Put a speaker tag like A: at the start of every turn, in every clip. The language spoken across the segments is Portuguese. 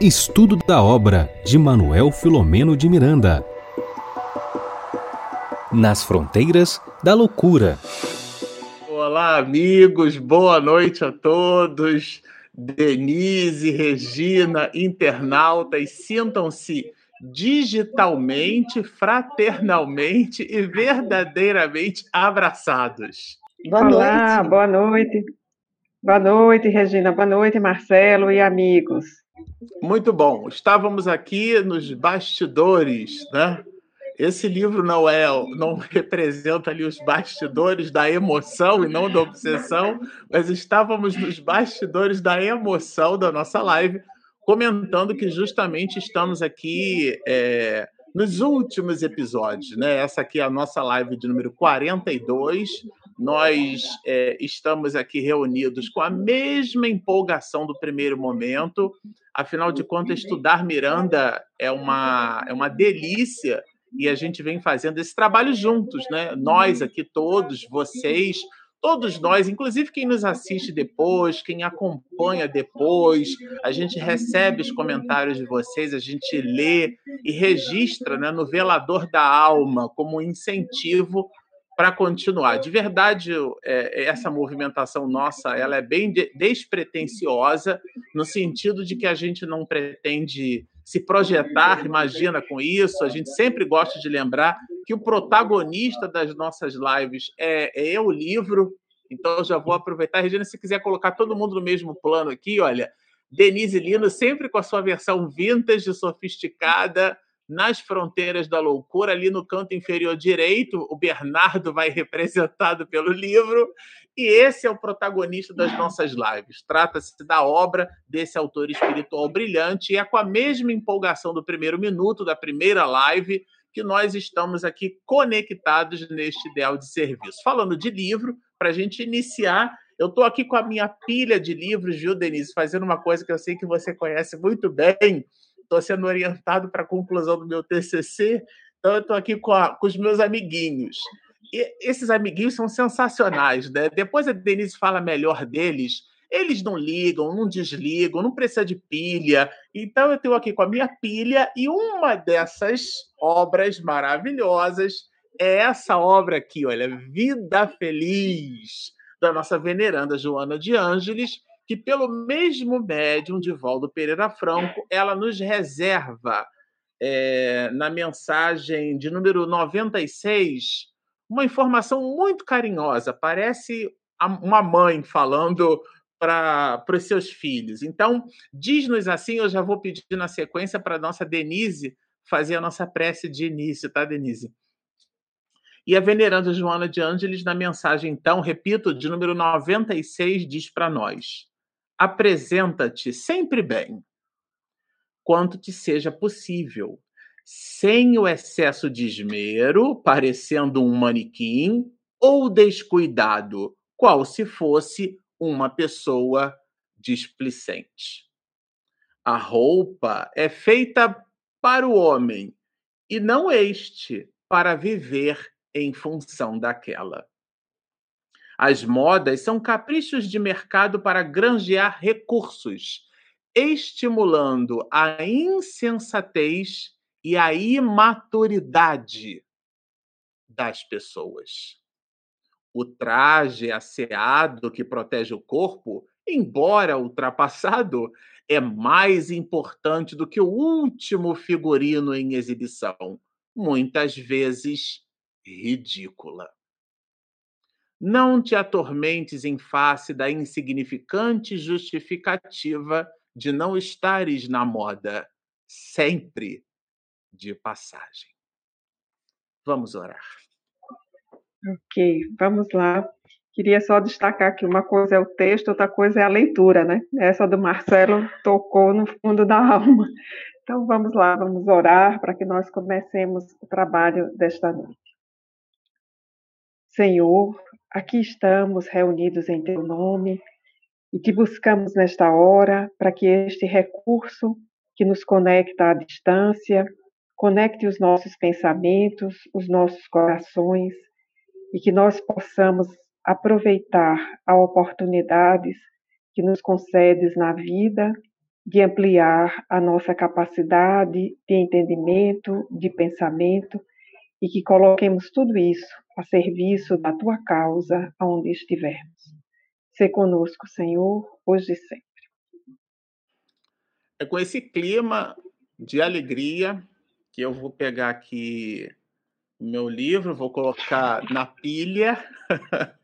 A: Estudo da obra de Manuel Filomeno de Miranda. Nas fronteiras da loucura.
B: Olá, amigos, boa noite a todos. Denise, Regina, internautas, sintam-se digitalmente, fraternalmente e verdadeiramente abraçados.
C: Boa Olá, noite. boa noite. Boa noite, Regina. Boa noite, Marcelo e amigos.
B: Muito bom. Estávamos aqui nos bastidores, né? Esse livro não é, não representa ali os bastidores da emoção e não da obsessão, mas estávamos nos bastidores da emoção da nossa live, comentando que justamente estamos aqui é, nos últimos episódios, né? Essa aqui é a nossa live de número 42. Nós é, estamos aqui reunidos com a mesma empolgação do primeiro momento. Afinal de contas, estudar Miranda é uma, é uma delícia e a gente vem fazendo esse trabalho juntos, né? Nós aqui todos, vocês, todos nós, inclusive quem nos assiste depois, quem acompanha depois, a gente recebe os comentários de vocês, a gente lê e registra né, no velador da alma como incentivo para continuar. De verdade, é, essa movimentação nossa, ela é bem despretensiosa no sentido de que a gente não pretende se projetar, imagina com isso. A gente sempre gosta de lembrar que o protagonista das nossas lives é, é o livro. Então, eu já vou aproveitar. Regina, se quiser colocar todo mundo no mesmo plano aqui, olha, Denise Lino, sempre com a sua versão vintage, sofisticada, nas fronteiras da loucura, ali no canto inferior direito, o Bernardo vai representado pelo livro, e esse é o protagonista das nossas lives. Trata-se da obra desse autor espiritual brilhante, e é com a mesma empolgação do primeiro minuto, da primeira live, que nós estamos aqui conectados neste ideal de serviço. Falando de livro, para a gente iniciar, eu estou aqui com a minha pilha de livros, viu, Denise, fazendo uma coisa que eu sei que você conhece muito bem, estou sendo orientado para a conclusão do meu TCC, então eu estou aqui com, a, com, os meus amiguinhos. E esses amiguinhos são sensacionais, né? Depois a Denise fala melhor deles. Eles não ligam, não desligam, não precisa de pilha. Então eu estou aqui com a minha pilha e uma dessas obras maravilhosas é essa obra aqui, olha, Vida Feliz, da nossa veneranda Joana de Ângeles, que, pelo mesmo médium de Valdo Pereira Franco, ela nos reserva é, na mensagem de número 96 uma informação muito carinhosa. Parece uma mãe falando para os seus filhos. Então, diz-nos assim, eu já vou pedir na sequência para a nossa Denise fazer a nossa prece de início, tá, Denise? E a veneranda Joana de Ângeles, na mensagem, então, repito, de número 96, diz para nós: apresenta-te sempre bem, quanto te seja possível, sem o excesso de esmero, parecendo um manequim, ou descuidado, qual se fosse uma pessoa displicente. A roupa é feita para o homem e não este para viver em função daquela. As modas são caprichos de mercado para granjear recursos, estimulando a insensatez e a imaturidade das pessoas. O traje asseado que protege o corpo, embora ultrapassado, é mais importante do que o último figurino em exibição, muitas vezes ridícula. Não te atormentes em face da insignificante justificativa de não estares na moda, sempre de passagem. Vamos orar.
C: Ok, vamos lá. Queria só destacar que uma coisa é o texto, outra coisa é a leitura, né? Essa do Marcelo tocou no fundo da alma. Então vamos lá, vamos orar para que nós comecemos o trabalho desta noite. Senhor, aqui estamos reunidos em Teu nome e te buscamos nesta hora para que este recurso que nos conecta à distância conecte os nossos pensamentos, os nossos corações e que nós possamos aproveitar as oportunidades que nos concedes na vida de ampliar a nossa capacidade de entendimento, de pensamento e que coloquemos tudo isso a serviço da tua causa aonde estivermos. Se conosco, Senhor, hoje e sempre.
B: É com esse clima de alegria que eu vou pegar aqui o meu livro, vou colocar na pilha.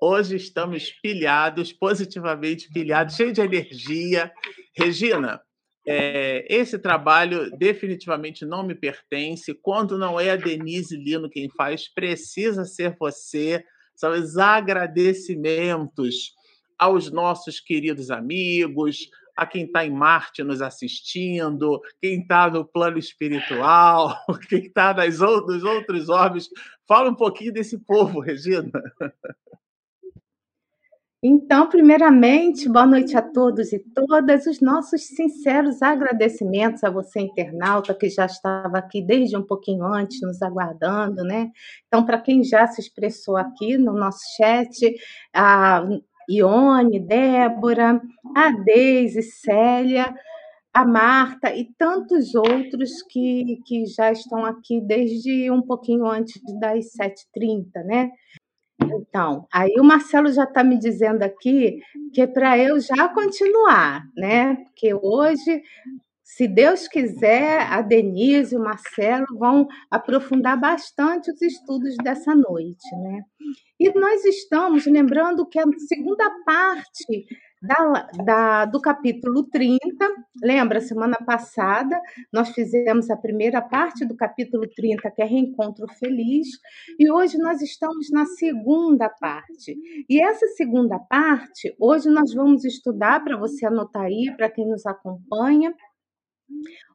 B: Hoje estamos pilhados, positivamente pilhados, cheio de energia. Regina, é, esse trabalho definitivamente não me pertence. Quando não é a Denise Lino quem faz, precisa ser você. São os agradecimentos aos nossos queridos amigos, a quem está em Marte nos assistindo, quem está no plano espiritual, quem está nos outros orbes. Fala um pouquinho desse povo, Regina.
D: Então, primeiramente, boa noite a todos e todas. Os nossos sinceros agradecimentos a você, internauta, que já estava aqui desde um pouquinho antes, nos aguardando, né? Então, para quem já se expressou aqui no nosso chat, a Ione, Débora, a Deise, Célia, a Marta e tantos outros que, que já estão aqui desde um pouquinho antes das 7h30, né? Então, aí o Marcelo já está me dizendo aqui que é para eu já continuar, né? Porque hoje, se Deus quiser, a Denise e o Marcelo vão aprofundar bastante os estudos dessa noite, né? E nós estamos lembrando que a segunda parte da, da, do capítulo 30. Lembra, semana passada nós fizemos a primeira parte do capítulo 30, que é Reencontro Feliz, e hoje nós estamos na segunda parte. E essa segunda parte, hoje nós vamos estudar, para você anotar aí, para quem nos acompanha,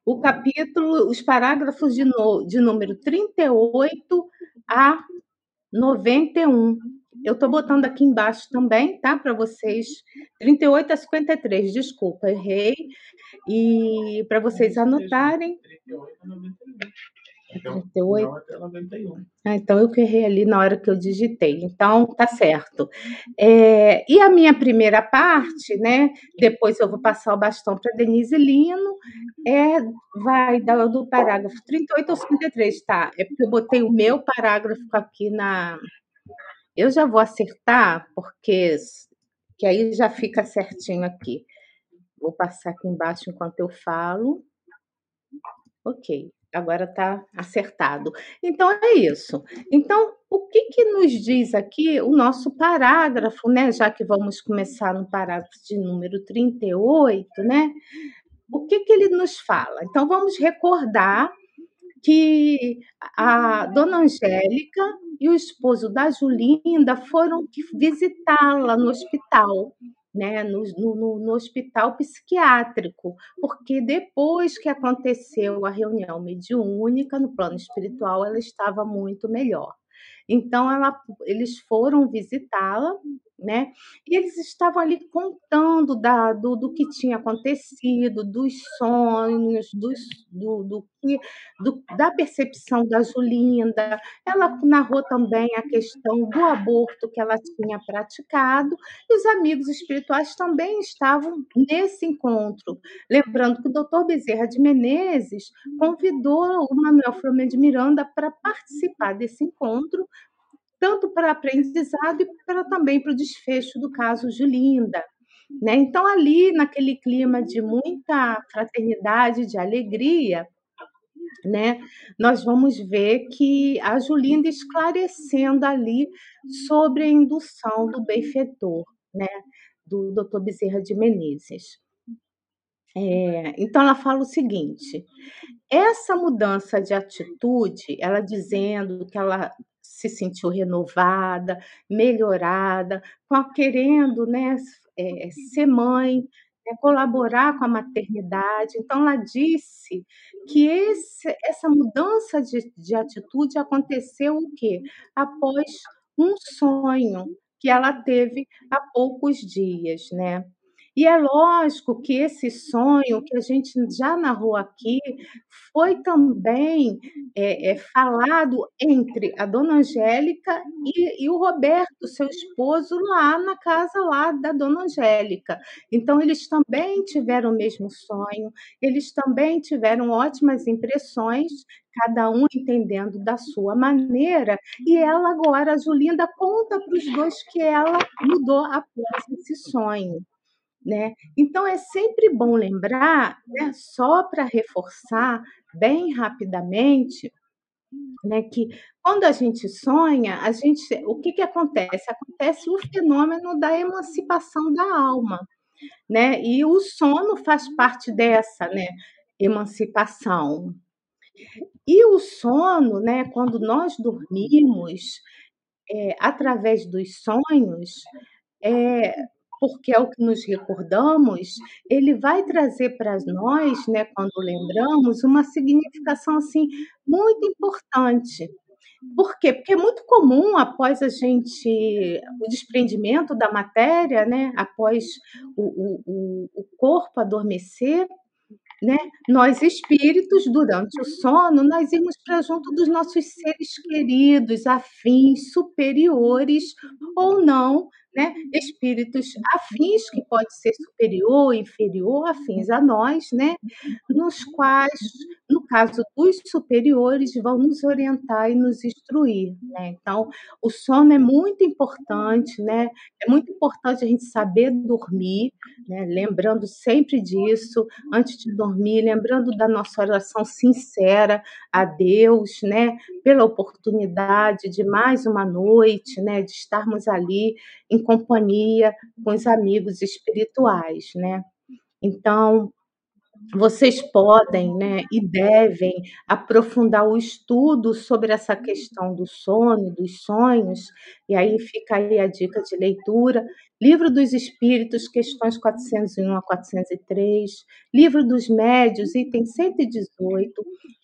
D: o capítulo, os parágrafos de, no, de número 38 a 91. Eu estou botando aqui embaixo também, tá? Para vocês. 38 a 53, desculpa, errei. E para vocês anotarem. 38 a 91. 38. Ah, então eu que errei ali na hora que eu digitei. Então tá certo. É, e a minha primeira parte, né? Depois eu vou passar o bastão para Denise Lino. É, vai do, do parágrafo 38 ao 53, tá? É porque eu botei o meu parágrafo aqui na, eu já vou acertar, porque que aí já fica certinho aqui. Vou passar aqui embaixo enquanto eu falo. Ok, agora está acertado. Então é isso. Então, o que, que nos diz aqui o nosso parágrafo, né? Já que vamos começar no parágrafo de número 38, né? O que, que ele nos fala? Então, vamos recordar que a dona Angélica e o esposo da Julinda foram visitá-la no hospital, né, no, no, no, hospital psiquiátrico, porque depois que aconteceu a reunião mediúnica no plano espiritual, ela estava muito melhor. Então, ela, eles foram visitá-la né? E eles estavam ali contando da, do, do que tinha acontecido, dos sonhos, dos, do, do, do, da percepção da Julinda. Ela narrou também a questão do aborto que ela tinha praticado, e os amigos espirituais também estavam nesse encontro. Lembrando que o doutor Bezerra de Menezes convidou o Manuel Flamengo de Miranda para participar desse encontro, tanto para aprendizado e para também para o desfecho do caso Julinda. Né? Então, ali, naquele clima de muita fraternidade, de alegria, né, nós vamos ver que a Julinda esclarecendo ali sobre a indução do benfeitor, né, do Dr. Bezerra de Menezes. É, então, ela fala o seguinte: essa mudança de atitude, ela dizendo que ela se sentiu renovada, melhorada, querendo né, é, ser mãe, né, colaborar com a maternidade. Então, ela disse que esse, essa mudança de, de atitude aconteceu o quê? Após um sonho que ela teve há poucos dias, né? E é lógico que esse sonho que a gente já narrou aqui foi também é, é, falado entre a dona Angélica e, e, o Roberto, seu esposo, lá na casa lá da dona Angélica. Então, eles também tiveram o mesmo sonho, eles também tiveram ótimas impressões, cada um entendendo da sua maneira, e ela agora, a Julinda, conta para os dois que ela mudou após esse sonho. Né? Então é sempre bom lembrar, né, só para reforçar bem rapidamente, né, que quando a gente sonha, a gente, o que, que acontece? Acontece o fenômeno da emancipação da alma, né? E o sono faz parte dessa, né, emancipação. E o sono, né, quando nós dormimos, é, através dos sonhos, é, porque é o que nos recordamos, ele vai trazer para nós, né, quando lembramos, uma significação assim muito importante. Por quê? Porque é muito comum após a gente o desprendimento da matéria, né, após o, o, o corpo adormecer, né? Nós espíritos, durante o sono, nós irmos para junto dos nossos seres queridos, afins, superiores ou não, né? Espíritos afins, que pode ser superior, inferior, afins a nós, né? Nos quais, no caso dos superiores, vão nos orientar e nos instruir, né? Então, o sono é muito importante, né? É muito importante a gente saber dormir, né? Lembrando sempre disso, antes de dormir, lembrando da nossa oração sincera a Deus, né? Pela oportunidade de mais uma noite, né? De estarmos ali em companhia com os amigos espirituais, né? Então, vocês podem né, e devem aprofundar o estudo sobre essa questão do sono, dos sonhos, e aí fica aí a dica de leitura. Livro dos Espíritos, questões 401 a 403, Livro dos Médios, item 118,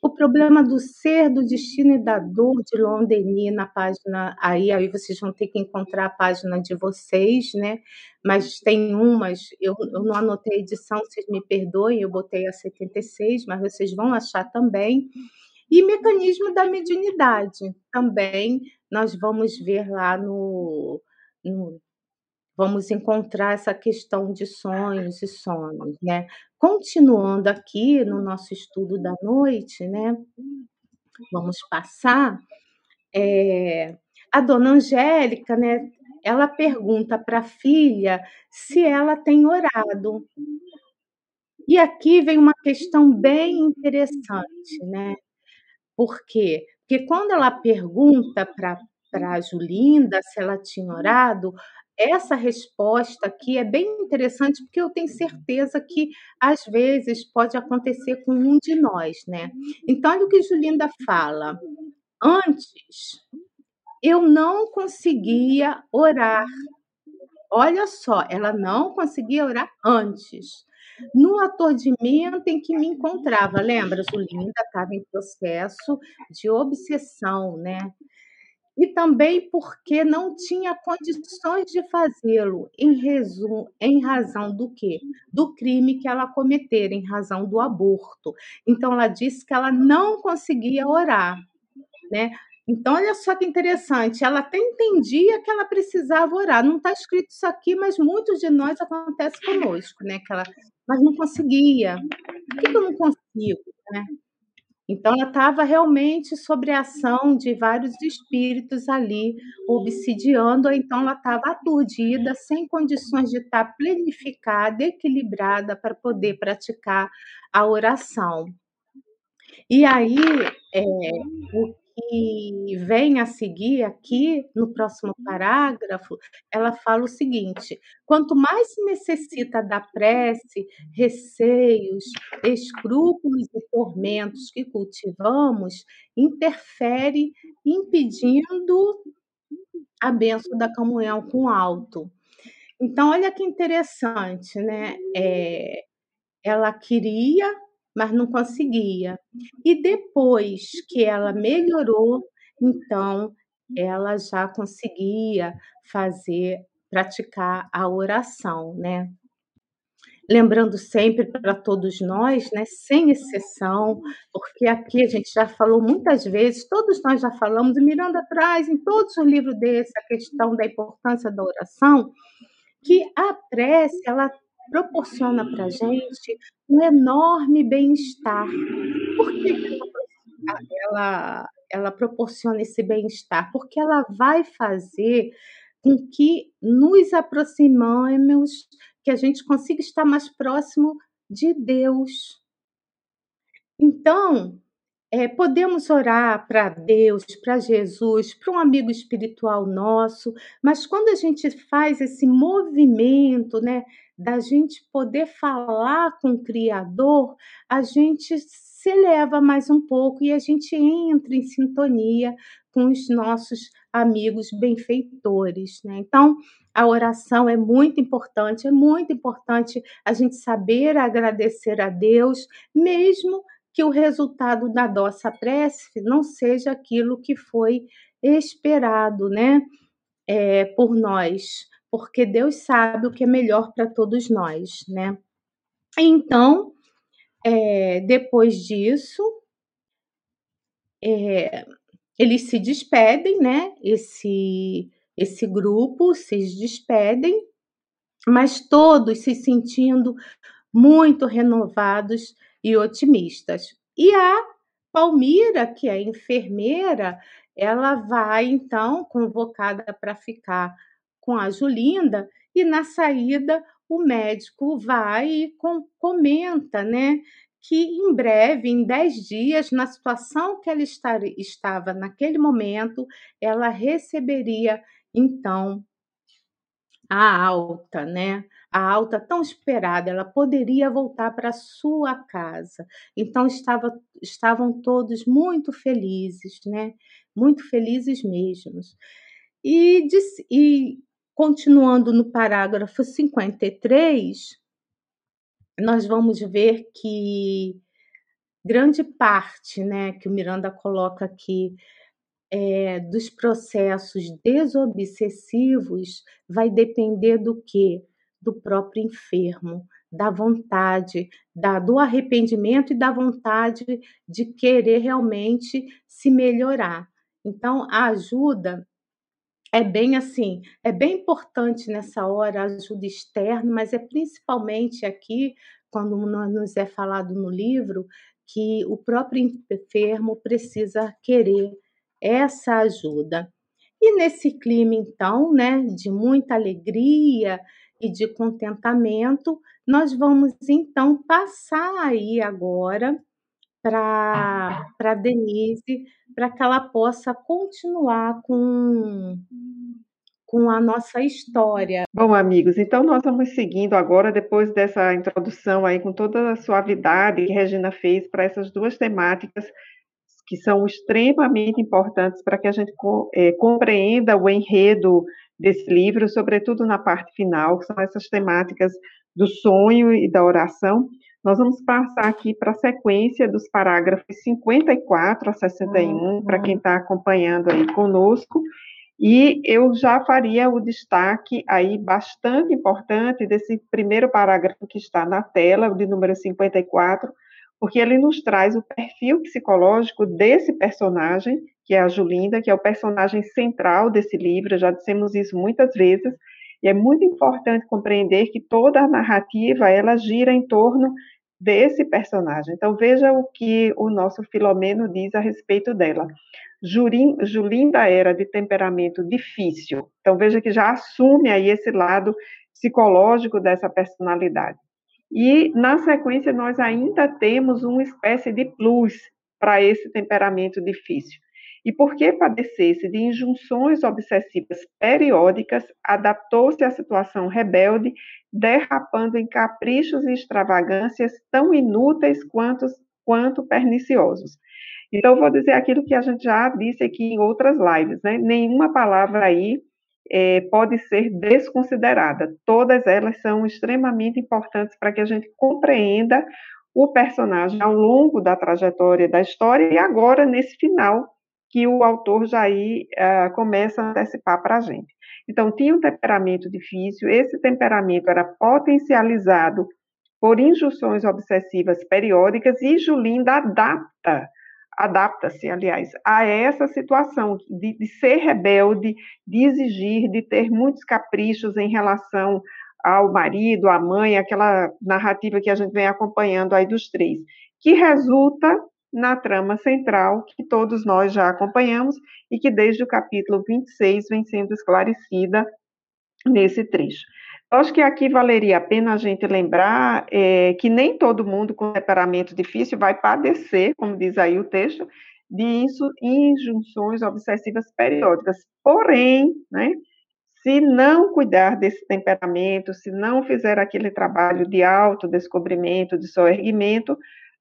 D: O Problema do Ser, do Destino e da Dor, de Londeni, na página, aí, aí vocês vão ter que encontrar a página de vocês, né? Mas tem umas, eu, eu não anotei a edição, vocês me perdoem, eu botei a 76, mas vocês vão achar também. E mecanismo da mediunidade, também nós vamos ver lá no, no vamos encontrar essa questão de sonhos e sonhos, né? Continuando aqui no nosso estudo da noite, né? Vamos passar. É, a dona Angélica, né? Ela pergunta para a filha se ela tem orado. E aqui vem uma questão bem interessante, né? Por quê? Porque quando ela pergunta para para Julinda se ela tinha orado, essa resposta aqui é bem interessante, porque eu tenho certeza que às vezes pode acontecer com um de nós, né? Então, olha o que Julinda fala. Antes, eu não conseguia orar. Olha só, ela não conseguia orar antes. No aturdimento em que me encontrava, lembra, Julinda estava em processo de obsessão, né? E também porque não tinha condições de fazê-lo em, resumo, em razão do quê? Do crime que ela cometera, em razão do aborto. Então ela disse que ela não conseguia orar, né? Então, olha só que interessante, ela até entendia que ela precisava orar. Não está escrito isso aqui, mas muitos de nós acontece conosco, né? Que ela, mas não conseguia. Por que, que eu não consigo? Né? Então, ela estava realmente sobre a ação de vários espíritos ali, obsidiando, ou então ela estava aturdida, sem condições de estar planificada, equilibrada para poder praticar a oração. E aí, é, o que vem a seguir aqui, no próximo parágrafo, ela fala o seguinte: quanto mais se necessita da prece, receios, escrúpulos e tormentos que cultivamos, interfere impedindo a benção da comunhão com o alto. Então, olha que interessante, né? É, ela queria mas não conseguia. E depois que ela melhorou, então ela já conseguia fazer, praticar a oração, né? lembrando sempre para todos nós, né, sem exceção, porque aqui a gente já falou muitas vezes, todos nós já falamos, e Miranda traz em todos os livros desse a questão da importância da oração, que a prece ela proporciona para a gente um enorme bem-estar. Por que ela, ela proporciona esse bem-estar? Porque ela vai fazer com que nos aproximemos que a gente consiga estar mais próximo de Deus. Então, é, podemos orar para Deus, para Jesus, para um amigo espiritual nosso, mas quando a gente faz esse movimento, né, da gente poder falar com o Criador, a gente se eleva mais um pouco e a gente entra em sintonia com os nossos amigos benfeitores, né? Então, a oração é muito importante, é muito importante a gente saber agradecer a Deus, mesmo que o resultado da nossa prece não seja aquilo que foi esperado, né, é, por nós, porque Deus sabe o que é melhor para todos nós, né? Então, é, depois disso, é, eles se despedem, né? Esse esse grupo se despedem, mas todos se sentindo muito renovados e otimistas. E a Palmira, que é enfermeira, ela vai então convocada para ficar com a Julinda e na saída o médico vai e comenta, né, que em breve, em 10 dias, na situação que ela estava naquele momento, ela receberia então, a alta, né? A alta tão esperada, ela poderia voltar para sua casa. Então estava, estavam todos muito felizes, né? Muito felizes mesmos. E, e continuando no parágrafo 53, nós vamos ver que grande parte, né, que o Miranda coloca aqui é, dos processos desobsessivos vai depender do que? Do próprio enfermo, da vontade, da, do arrependimento e da vontade de querer realmente se melhorar. Então, a ajuda é bem assim, é bem importante nessa hora a ajuda externa, mas é principalmente aqui, quando nos é falado no livro, que o próprio enfermo precisa querer essa ajuda. E nesse clima, então, né, de muita alegria e de contentamento, nós vamos então passar aí agora para Denise, para que ela possa continuar com, com a nossa história.
C: Bom, amigos, então nós vamos seguindo agora, depois dessa introdução aí, com toda a suavidade que Regina fez para essas duas temáticas que são extremamente importantes para que a gente é, compreenda o enredo desse livro, sobretudo na parte final, que são essas temáticas do sonho e da oração. Nós vamos passar aqui para a sequência dos parágrafos 54 a 61, uhum. para quem está acompanhando aí conosco, e eu já faria o destaque aí bastante importante desse primeiro parágrafo que está na tela, o de número 54, porque ele nos traz o perfil psicológico desse personagem, que é a Julinda, que é o personagem central desse livro, já dissemos isso muitas vezes, é muito importante compreender que toda a narrativa, ela gira em torno desse personagem. Então, veja o que o nosso Filomeno diz a respeito dela. Julinda era de temperamento difícil, então veja que já assume aí esse lado psicológico dessa personalidade. E, na sequência, nós ainda temos uma espécie de plus para esse temperamento difícil. E porque padecesse de injunções obsessivas periódicas, adaptou-se à situação rebelde, derrapando em caprichos e extravagâncias tão inúteis quanto, quanto perniciosos. Então, vou dizer aquilo que a gente já disse aqui em outras lives, né? Nenhuma palavra aí é, pode ser desconsiderada. Todas elas são extremamente importantes para que a gente compreenda o personagem ao longo da trajetória da história e agora nesse final que o autor já uh, começa a antecipar para a gente. Então, tinha um temperamento difícil, esse temperamento era potencializado por injunções obsessivas periódicas e Julinda adapta, adapta-se, aliás, a essa situação de, de ser rebelde, de exigir, de ter muitos caprichos em relação ao marido, à mãe, aquela narrativa que a gente vem acompanhando aí dos três, que resulta na trama central que todos nós já acompanhamos e que desde o capítulo 26 vem sendo esclarecida nesse trecho. Acho que aqui valeria a pena a gente lembrar é, que nem todo mundo com temperamento difícil vai padecer, como diz aí o texto, de injunções obsessivas periódicas. Porém, né, se não cuidar desse temperamento, se não fizer aquele trabalho de autodescobrimento, de soerguimento,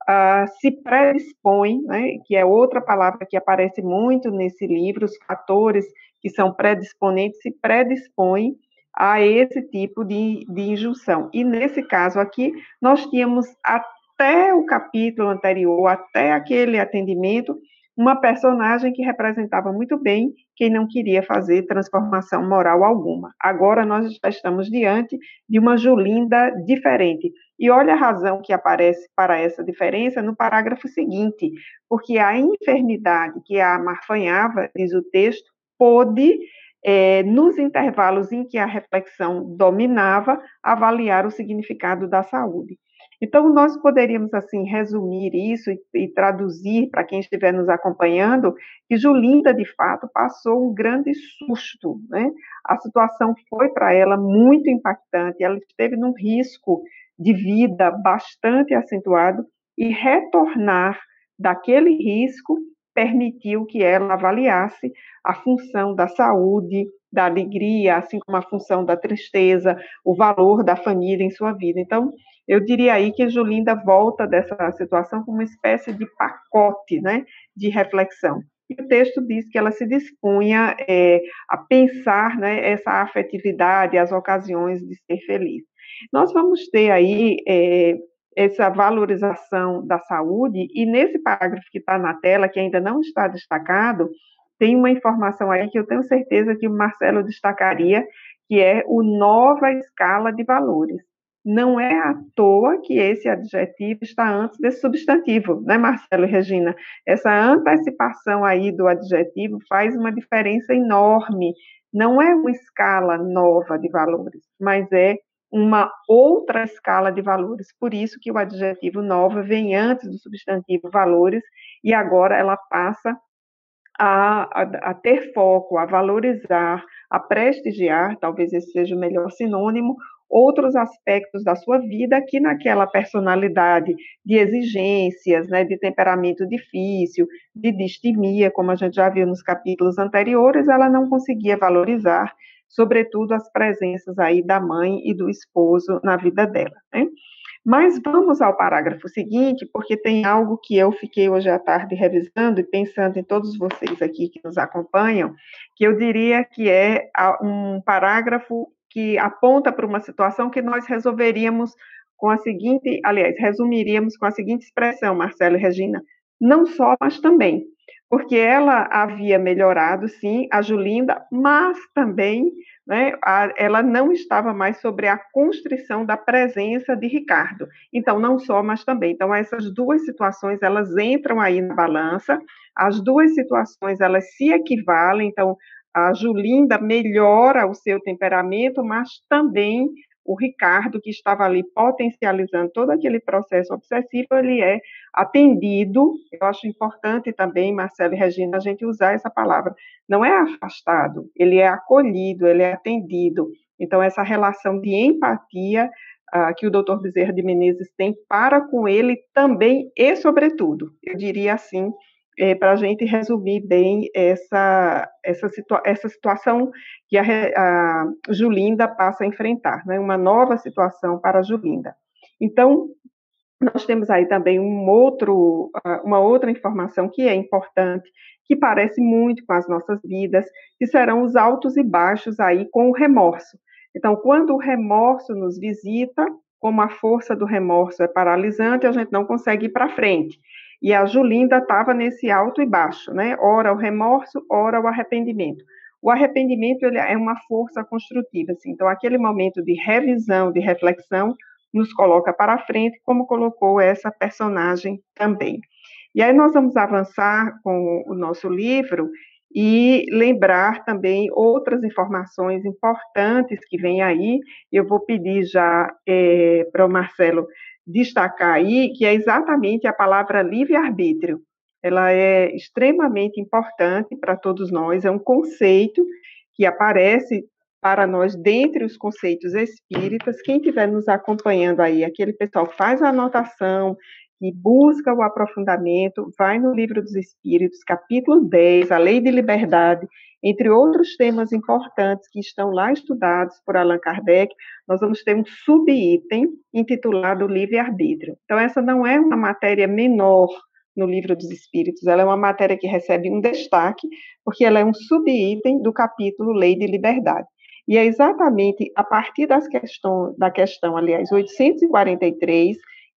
C: uh, se predispõe, né, que é outra palavra que aparece muito nesse livro, os fatores que são predisponentes se predispõem a esse tipo de, de injunção. E nesse caso aqui, nós tínhamos até o capítulo anterior, até aquele atendimento, uma personagem que representava muito bem quem não queria fazer transformação moral alguma. Agora nós já estamos diante de uma Julinda diferente. E olha a razão que aparece para essa diferença no parágrafo seguinte, porque a enfermidade que a amarfanhava, diz o texto, pôde é, nos intervalos em que a reflexão dominava, avaliar o significado da saúde. Então, nós poderíamos, assim, resumir isso e, e traduzir para quem estiver nos acompanhando que Julinda, de fato, passou um grande susto, né? A situação foi para ela muito impactante, ela esteve num risco de vida bastante acentuado e retornar daquele risco permitiu que ela avaliasse a função da saúde, da alegria, assim como a função da tristeza, o valor da família em sua vida. Então, eu diria aí que Julinda volta dessa situação como uma espécie de pacote, né, de reflexão. E o texto diz que ela se dispunha é, a pensar, né, essa afetividade, as ocasiões de ser feliz. Nós vamos ter aí é, essa valorização da saúde, e nesse parágrafo que está na tela, que ainda não está destacado, tem uma informação aí que eu tenho certeza que o Marcelo destacaria, que é o nova escala de valores. Não é à toa que esse adjetivo está antes desse substantivo, né, Marcelo e Regina? Essa antecipação aí do adjetivo faz uma diferença enorme. Não é uma escala nova de valores, mas é uma outra escala de valores. Por isso que o adjetivo nova vem antes do substantivo valores e agora ela passa a, a, a, ter foco, a valorizar, a prestigiar, talvez esse seja o melhor sinônimo, outros aspectos da sua vida que naquela personalidade de exigências, né, de temperamento difícil, de distimia, como a gente já viu nos capítulos anteriores, ela não conseguia valorizar sobretudo as presenças aí da mãe e do esposo na vida dela. Né? Mas vamos ao parágrafo seguinte, porque tem algo que eu fiquei hoje à tarde revisando e pensando em todos vocês aqui que nos acompanham, que eu diria que é um parágrafo que aponta para uma situação que nós resolveríamos com a seguinte, aliás, resumiríamos com a seguinte expressão, Marcelo e Regina, não só, mas também porque ela havia melhorado, sim, a Julinda, mas também né, a, ela não estava mais sobre a constrição da presença de Ricardo. Então, não só, mas também. Então, essas duas situações, elas entram aí na balança, as duas situações, elas se equivalem, então, a Julinda melhora o seu temperamento, mas também o Ricardo, que estava ali potencializando todo aquele processo obsessivo, ele é atendido. Eu acho importante também, Marcelo e Regina, a gente usar essa palavra. Não é afastado, ele é acolhido, ele é atendido. Então, essa relação de empatia uh, que o doutor Bezerra de Menezes tem para com ele também e sobretudo, eu diria assim, é, para a gente resumir bem essa, essa, situa essa situação que a, a, Julinda passa a enfrentar, né? uma nova situação para a Julinda. Então, nós temos aí também um outro, uma outra informação que é importante, que parece muito com as nossas vidas, que serão os altos e baixos aí com o remorso. Então, quando o remorso nos visita, como a força do remorso é paralisante, a gente não consegue ir para frente. E a Julinda estava nesse alto e baixo, né? Ora o remorso, ora o arrependimento. O arrependimento ele é uma força construtiva, assim. Então, aquele momento de revisão, de reflexão, nos coloca para frente, como colocou essa personagem também. E aí nós vamos avançar com o nosso livro e lembrar também outras informações importantes que vêm aí. Eu vou pedir já é, para o Marcelo destacar aí, que é exatamente a palavra livre-arbítrio. Ela é extremamente importante para todos nós, é um conceito que aparece para nós dentre os conceitos espíritas. Quem estiver nos acompanhando aí, aquele pessoal faz a anotação, que busca o aprofundamento, vai no Livro dos Espíritos, capítulo 10, a Lei de Liberdade, entre outros temas importantes que estão lá estudados por Allan Kardec, nós vamos ter um subitem intitulado Livre-Arbítrio. Então, essa não é uma matéria menor no Livro dos Espíritos, ela é uma matéria que recebe um destaque, porque ela é um subitem do capítulo Lei de Liberdade. E é exatamente a partir das questão, da questão, aliás, 843,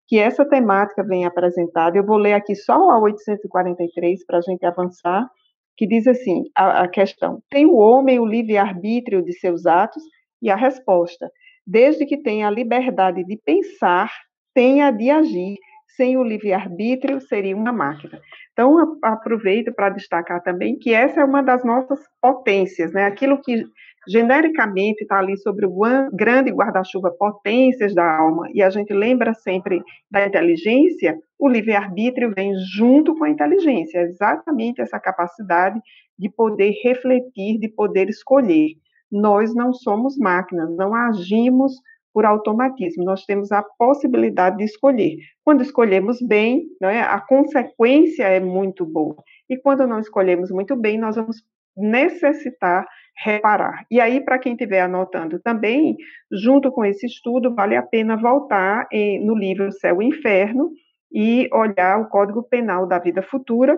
C: que essa temática vem apresentada. Eu vou ler aqui só a 843 para a gente avançar, que diz assim: a, a questão: tem o homem o livre-arbítrio de seus atos? E a resposta: desde que tenha a liberdade de pensar, tenha de agir. Sem o livre-arbítrio, seria uma máquina. Então, aproveito para destacar também que essa é uma das nossas potências, né? Aquilo que genericamente está ali sobre o grande guarda-chuva potências da alma, e a gente lembra sempre da inteligência, o livre-arbítrio vem junto com a inteligência, exatamente essa capacidade de poder refletir, de poder escolher. Nós não somos máquinas, não agimos por automatismo, nós temos a possibilidade de escolher. Quando escolhemos bem, né, a consequência é muito boa. E quando não escolhemos muito bem, nós vamos necessitar reparar. E aí, para quem estiver anotando também, junto com esse estudo, vale a pena voltar em, no livro Céu e Inferno e olhar o Código Penal da Vida Futura,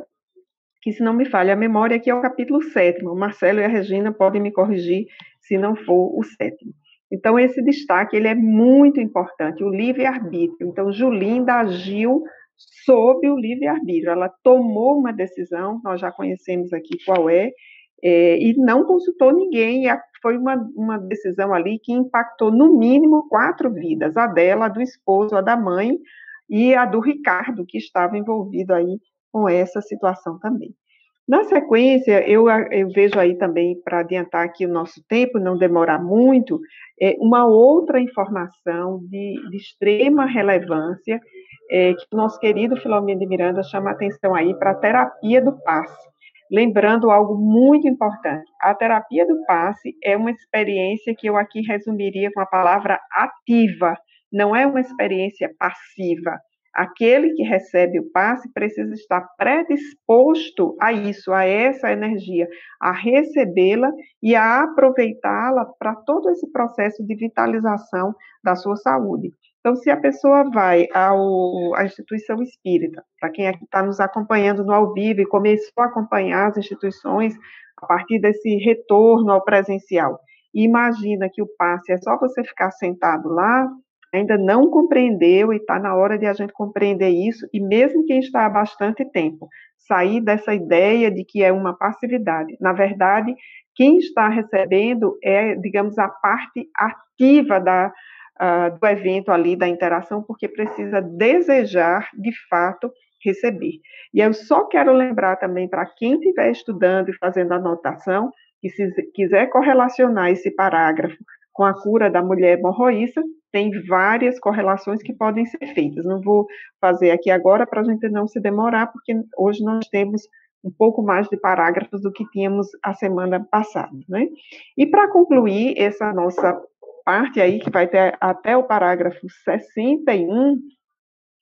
C: que, se não me falha a memória, aqui é o capítulo sétimo. O Marcelo e a Regina podem me corrigir se não for o sétimo. Então, esse destaque ele é muito importante, o livre-arbítrio. Então, Julinda agiu sob o livre-arbítrio. Ela tomou uma decisão, nós já conhecemos aqui qual é, é, e não consultou ninguém. foi uma, uma decisão ali que impactou no mínimo quatro vidas: a dela, a do esposo, a da mãe e a do Ricardo, que estava envolvido aí com essa situação também. Na sequência, eu, eu vejo aí também, para adiantar aqui o nosso tempo, não demorar muito, é, uma outra informação de, de extrema relevância, é, que o nosso querido Filomeno de Miranda chama atenção aí para a terapia do passe lembrando algo muito importante. A terapia do passe é uma experiência que eu aqui resumiria com a palavra ativa, não é uma experiência passiva. Aquele que recebe o passe precisa estar predisposto a isso, a essa energia, a recebê-la e a aproveitá-la para todo esse processo de vitalização da sua saúde. Então, se a pessoa vai ao, à instituição espírita, para quem está nos acompanhando no ao vivo e começou a acompanhar as instituições a partir desse retorno ao presencial, e imagina que o passe é só você ficar sentado lá, ainda não compreendeu e está na hora de a gente compreender isso, e mesmo quem está há bastante tempo, sair dessa ideia de que é uma passividade. Na verdade, quem está recebendo é, digamos, a parte ativa da, uh, do evento ali, da interação, porque precisa desejar, de fato, receber. E eu só quero lembrar também para quem estiver estudando e fazendo anotação, que se quiser correlacionar esse parágrafo com a cura da mulher hemorroísta, tem várias correlações que podem ser feitas. Não vou fazer aqui agora para a gente não se demorar, porque hoje nós temos um pouco mais de parágrafos do que tínhamos a semana passada, né? E para concluir essa nossa parte aí, que vai ter até o parágrafo 61,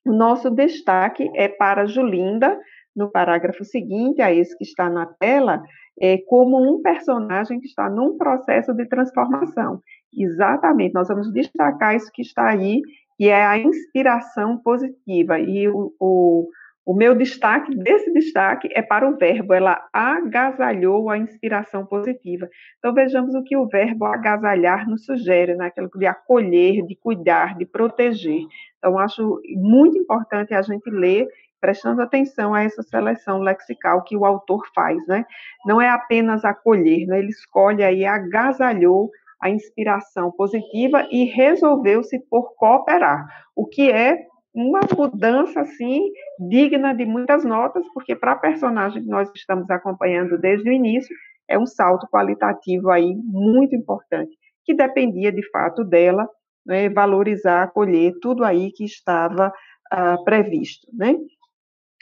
C: o nosso destaque é para Julinda, no parágrafo seguinte, a esse que está na tela, é como um personagem que está num processo de transformação. Exatamente, nós vamos destacar isso que está aí, que é a inspiração positiva. E o, o o meu destaque, desse destaque, é para o verbo, ela agasalhou a inspiração positiva. Então, vejamos o que o verbo agasalhar nos sugere, né? aquilo de acolher, de cuidar, de proteger. Então, acho muito importante a gente ler prestando atenção a essa seleção lexical que o autor faz, né? Não é apenas acolher, né? ele escolhe aí, agasalhou a inspiração positiva e resolveu-se por cooperar, o que é uma mudança assim digna de muitas notas, porque para a personagem que nós estamos acompanhando desde o início é um salto qualitativo aí muito importante, que dependia de fato dela né, valorizar, acolher tudo aí que estava uh, previsto, né?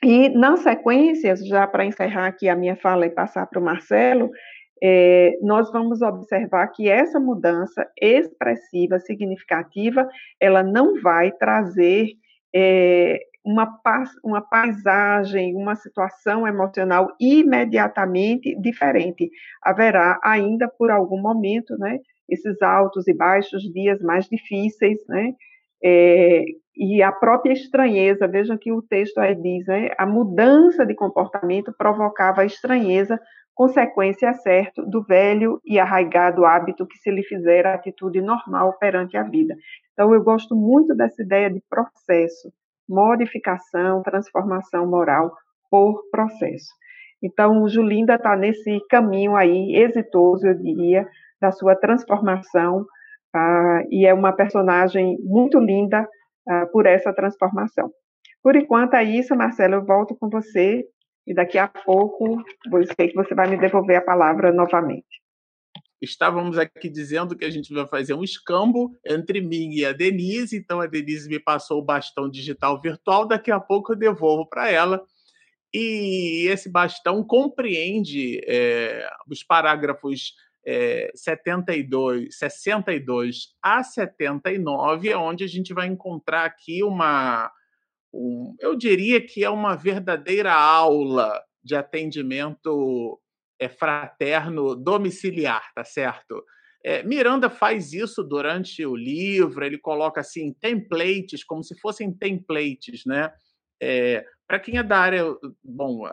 C: E na sequência, já para encerrar aqui a minha fala e passar para o Marcelo, é, nós vamos observar que essa mudança expressiva, significativa, ela não vai trazer é, uma, uma paisagem, uma situação emocional imediatamente diferente. Haverá ainda por algum momento, né, esses altos e baixos, dias mais difíceis, né, é, e a própria estranheza, vejam que o texto aí diz, né, a mudança de comportamento provocava estranheza, consequência certo do velho e arraigado hábito que se lhe fizera atitude normal perante a vida. Então, eu gosto muito dessa ideia de processo, modificação, transformação moral por processo. Então, Julinda está nesse caminho aí exitoso, eu diria, da sua transformação, ah, e é uma personagem muito linda ah, por essa transformação. Por enquanto é isso, Marcelo, eu volto com você, e daqui a pouco, vou sei que você vai me devolver a palavra novamente.
B: Estávamos aqui dizendo que a gente vai fazer um escambo entre mim e a Denise, então a Denise me passou o bastão digital virtual, daqui a pouco eu devolvo para ela. E esse bastão compreende é, os parágrafos é, 72, 62 a 79, é onde a gente vai encontrar aqui uma, um, eu diria que é uma verdadeira aula de atendimento é, fraterno domiciliar, tá certo? É, Miranda faz isso durante o livro, ele coloca assim templates, como se fossem templates, né? É, Para quem é da área, bom,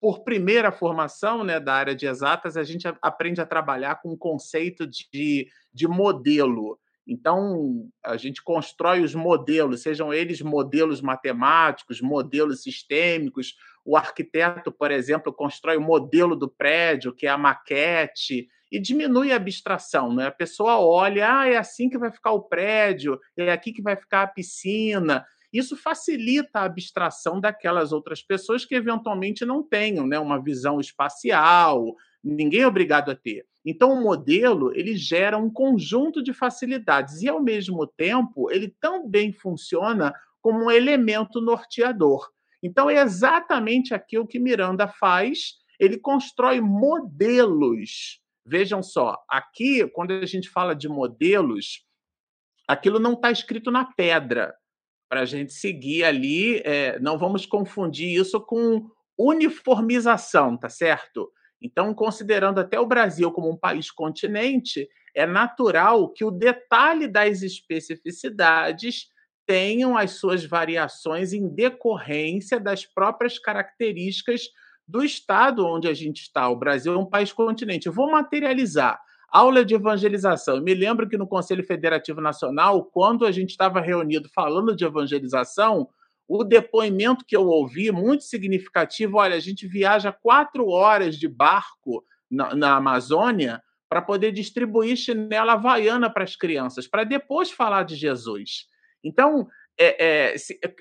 B: por primeira formação né, da área de exatas, a gente aprende a trabalhar com o conceito de, de modelo. Então, a gente constrói os modelos, sejam eles modelos matemáticos, modelos sistêmicos. O arquiteto, por exemplo, constrói o modelo do prédio, que é a maquete, e diminui a abstração. Né? A pessoa olha, ah, é assim que vai ficar o prédio, é aqui que vai ficar a piscina. Isso facilita a abstração daquelas outras pessoas que eventualmente não tenham né, uma visão espacial, ninguém é obrigado a ter. Então, o modelo ele gera um conjunto de facilidades e, ao mesmo tempo, ele também funciona como um elemento norteador. Então, é exatamente aquilo que Miranda faz. Ele constrói modelos. Vejam só, aqui, quando a gente fala de modelos, aquilo não está escrito na pedra. Para a gente seguir ali, é, não vamos confundir isso com uniformização, tá certo? Então, considerando até o Brasil como um país continente, é natural que o detalhe das especificidades tenham as suas variações em decorrência das próprias características do estado onde a gente está. O Brasil é um país continente. Eu vou materializar. Aula de evangelização. Eu me lembro que no Conselho Federativo Nacional, quando a gente estava reunido falando de evangelização, o depoimento que eu ouvi, muito significativo, olha, a gente viaja quatro horas de barco na, na Amazônia para poder distribuir chinela havaiana para as crianças, para depois falar de Jesus. Então, é, é,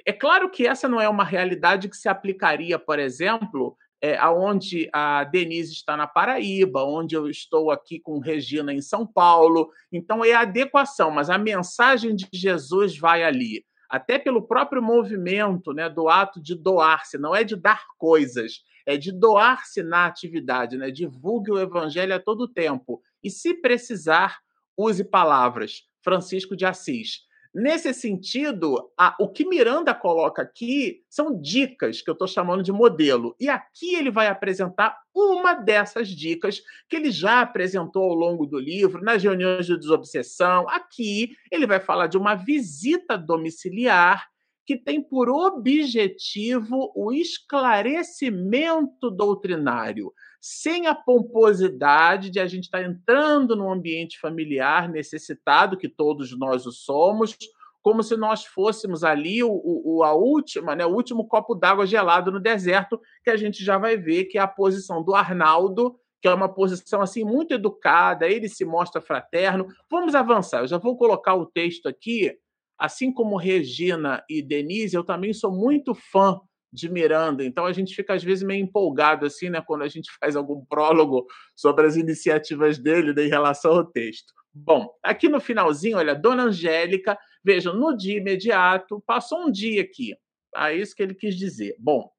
B: é, claro que essa não é uma realidade que se aplicaria, por exemplo, é, aonde a Denise está na Paraíba, onde eu estou aqui com Regina em São Paulo. Então, é adequação, mas a mensagem de Jesus vai ali até pelo próprio movimento né, do ato de doar-se, não é de dar coisas, é de doar-se na atividade, né? divulgue o evangelho a todo tempo. E se precisar, use palavras. Francisco de Assis. Nesse sentido, a, o que Miranda coloca aqui são dicas que eu estou chamando de modelo. E aqui ele vai apresentar uma dessas dicas que ele já apresentou ao longo do livro, nas reuniões de desobsessão. Aqui ele vai falar de uma visita domiciliar que tem por objetivo o esclarecimento doutrinário sem a pomposidade de a gente estar tá entrando num ambiente familiar necessitado, que todos nós o somos, como se nós fôssemos ali o, o, a última, né, o último copo d'água gelado no deserto, que a gente já vai ver que é a posição do Arnaldo, que é uma posição assim muito educada, ele se mostra fraterno. Vamos avançar. Eu já vou colocar o texto aqui. Assim como Regina e Denise, eu também sou muito fã de Miranda. Então a gente fica às vezes meio empolgado assim, né, quando a gente faz algum prólogo sobre as iniciativas dele né, em relação ao texto. Bom, aqui no finalzinho, olha, Dona Angélica, vejam, no dia imediato, passou um dia aqui. É isso que ele quis dizer. Bom,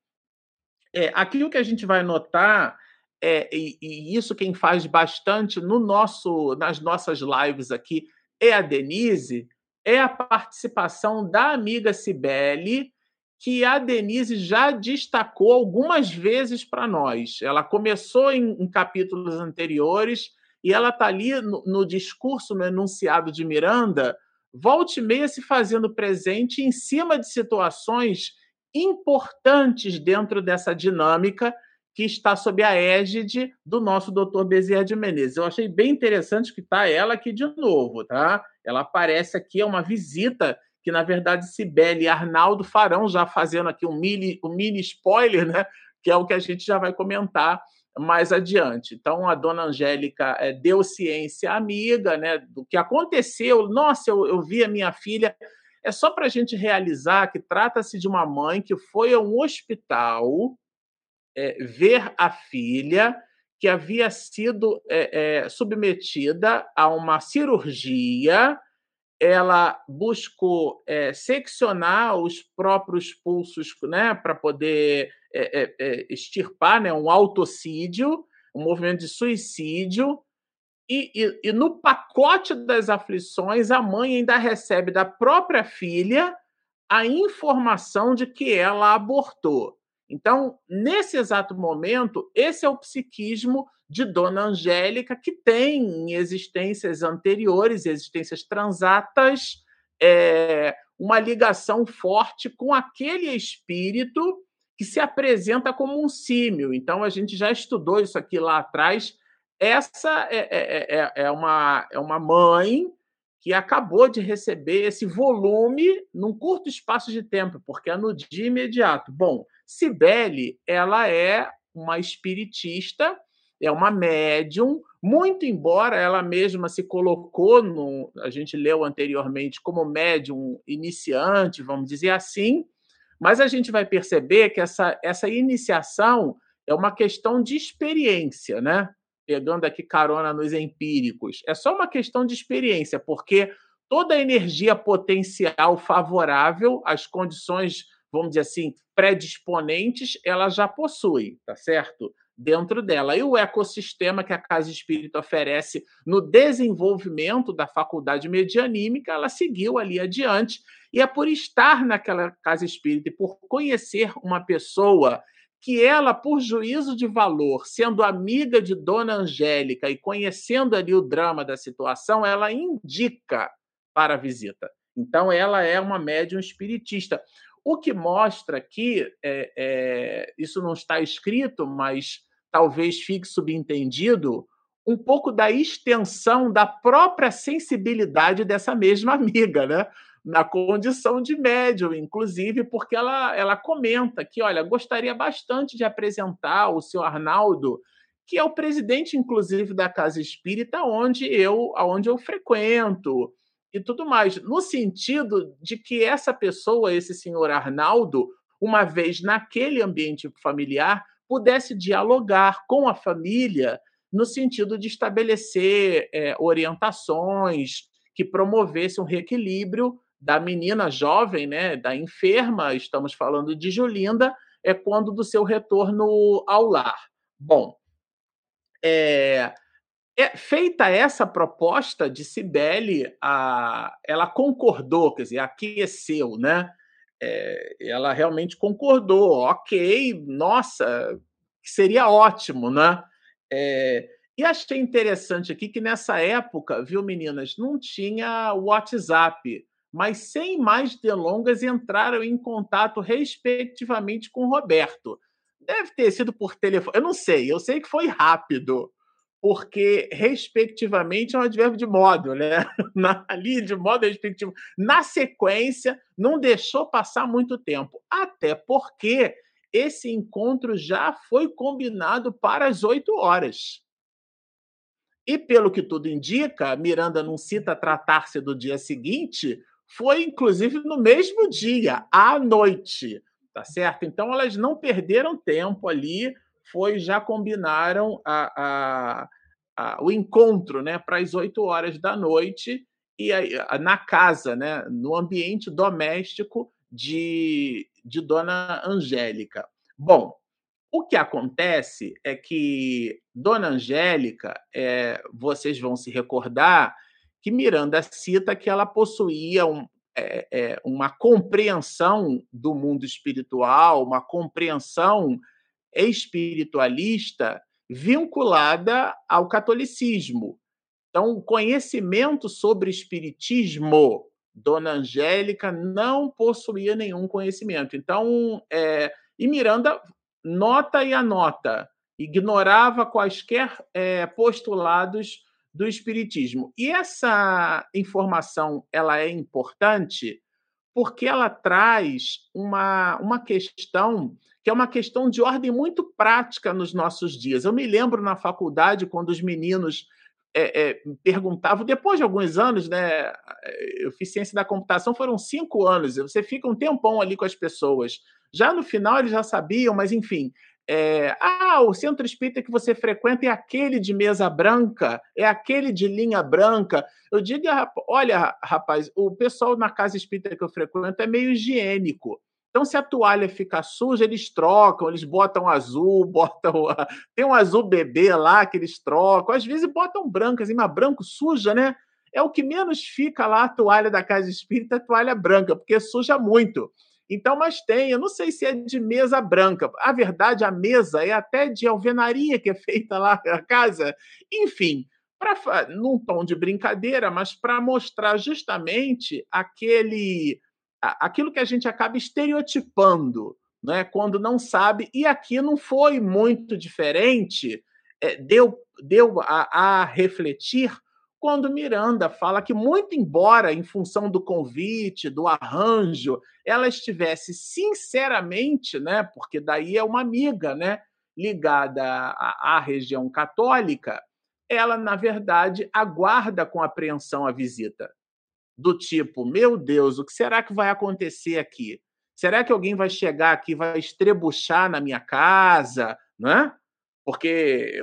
B: é, aqui o que a gente vai notar é, e, e, isso quem faz bastante no nosso, nas nossas lives aqui é a Denise, é a participação da amiga Cibele, que a Denise já destacou algumas vezes para nós. Ela começou em, em, capítulos anteriores e ela está ali no, no, discurso, no enunciado de Miranda, volte e meia se fazendo presente em cima de situações importantes dentro dessa dinâmica que está sob a égide do nosso doutor Bezerra de Menezes. Eu achei bem interessante que está ela aqui de novo, tá? Ela aparece aqui, é uma visita que, na verdade, Sibeli e Arnaldo farão, já fazendo aqui um mini, um mini spoiler, né? Que é o que a gente já vai comentar mais adiante. Então, a dona Angélica é, deu ciência amiga né, do que aconteceu. Nossa, eu, eu vi a minha filha. É só para a gente realizar que trata-se de uma mãe que foi a um hospital é, ver a filha que havia sido é, submetida a uma cirurgia. Ela buscou é, seccionar os próprios pulsos né, para poder é, é, extirpar né, um autocídio, um movimento de suicídio. E, e, e no pacote das aflições, a mãe ainda recebe da própria filha a informação de que ela abortou. Então, nesse exato momento, esse é o psiquismo de Dona Angélica, que tem existências anteriores, existências transatas, é, uma ligação forte com aquele espírito que se apresenta como um símio. Então, a gente já estudou isso aqui lá atrás. Essa é, é, é, é uma, é uma mãe que acabou de receber esse volume num curto espaço de tempo, porque é no dia imediato. Bom, Cibele, ela é uma espiritista, é uma médium, muito embora ela mesma se colocou, no, a gente leu anteriormente, como médium iniciante, vamos dizer assim, mas a gente vai perceber que essa, essa iniciação é uma questão de experiência, né? Pegando aqui carona nos empíricos. É só uma questão de experiência, porque toda a energia potencial favorável, as condições vamos dizer assim, predisponentes, ela já possui, tá certo? Dentro dela. E o ecossistema que a Casa Espírita oferece no desenvolvimento da faculdade medianímica, ela seguiu ali adiante. E é por estar naquela Casa Espírita e por conhecer uma pessoa que ela, por juízo de valor, sendo amiga de Dona Angélica e conhecendo ali o drama da situação, ela indica para a visita. Então, ela é uma médium espiritista. O que mostra que, é, é, isso não está escrito, mas talvez fique subentendido, um pouco da extensão da própria sensibilidade dessa mesma amiga, né? na condição de médium, inclusive, porque ela, ela comenta que, olha, gostaria bastante de apresentar o senhor Arnaldo, que é o presidente, inclusive, da Casa Espírita, onde eu, onde eu frequento e tudo mais, no sentido de que essa pessoa, esse senhor Arnaldo, uma vez naquele ambiente familiar, pudesse dialogar com a família no sentido de estabelecer é, orientações que promovessem um reequilíbrio da menina jovem, né, da enferma, estamos falando de Julinda, é quando do seu retorno ao lar. Bom, é, é, feita essa proposta de Cibele, a, ela concordou, quer dizer, aqueceu, né? É, ela realmente concordou, ok, nossa, seria ótimo, né? É, e achei interessante aqui que nessa época, viu, meninas, não tinha WhatsApp, mas sem mais delongas entraram em contato respectivamente com Roberto. Deve ter sido por telefone, eu não sei, eu sei que foi rápido porque, respectivamente, é um advérbio de modo, né? Na, ali, de modo respectivo. Na sequência, não deixou passar muito tempo. Até porque esse encontro já foi combinado para as oito horas. E pelo que tudo indica, Miranda não cita tratar-se do dia seguinte, foi inclusive no mesmo dia, à noite, tá certo? Então elas não perderam tempo ali, foi já combinaram a, a, a o encontro, né, para as 8 horas da noite e na casa, né, no ambiente doméstico de, de Dona Angélica. Bom, o que acontece é que Dona Angélica, é, vocês vão se recordar que Miranda cita que ela possuía um, é, é, uma compreensão do mundo espiritual, uma compreensão espiritualista vinculada ao catolicismo. Então, o conhecimento sobre espiritismo, Dona Angélica não possuía nenhum conhecimento. Então, é, e Miranda nota e anota, ignorava quaisquer é, postulados do espiritismo. E essa informação ela é importante porque ela traz uma, uma questão que é uma questão de ordem muito prática nos nossos dias. Eu me lembro na faculdade, quando os meninos é, é, perguntavam, depois de alguns anos, né? Eu fiz ciência da computação, foram cinco anos. Você fica um tempão ali com as pessoas. Já no final eles já sabiam, mas enfim. É, ah, o centro espírita que você frequenta é aquele de mesa branca, é aquele de linha branca. Eu digo, olha, rapaz, o pessoal na casa espírita que eu frequento é meio higiênico. Então, se a toalha fica suja, eles trocam, eles botam azul, botam. Tem um azul bebê lá que eles trocam, às vezes botam branca, assim, mas branco suja, né? É o que menos fica lá a toalha da casa espírita, a toalha branca, porque suja muito. Então, mas tem, eu não sei se é de mesa branca. A verdade, a mesa é até de alvenaria que é feita lá na casa. Enfim, pra, num tom de brincadeira, mas para mostrar justamente aquele aquilo que a gente acaba estereotipando, né, quando não sabe, e aqui não foi muito diferente, é, deu, deu a, a refletir quando Miranda fala que, muito embora, em função do convite, do arranjo, ela estivesse sinceramente, né, porque daí é uma amiga, né, ligada à, à região católica, ela, na verdade, aguarda com apreensão a visita do tipo, meu Deus, o que será que vai acontecer aqui? Será que alguém vai chegar aqui, vai estrebuchar na minha casa, né? Porque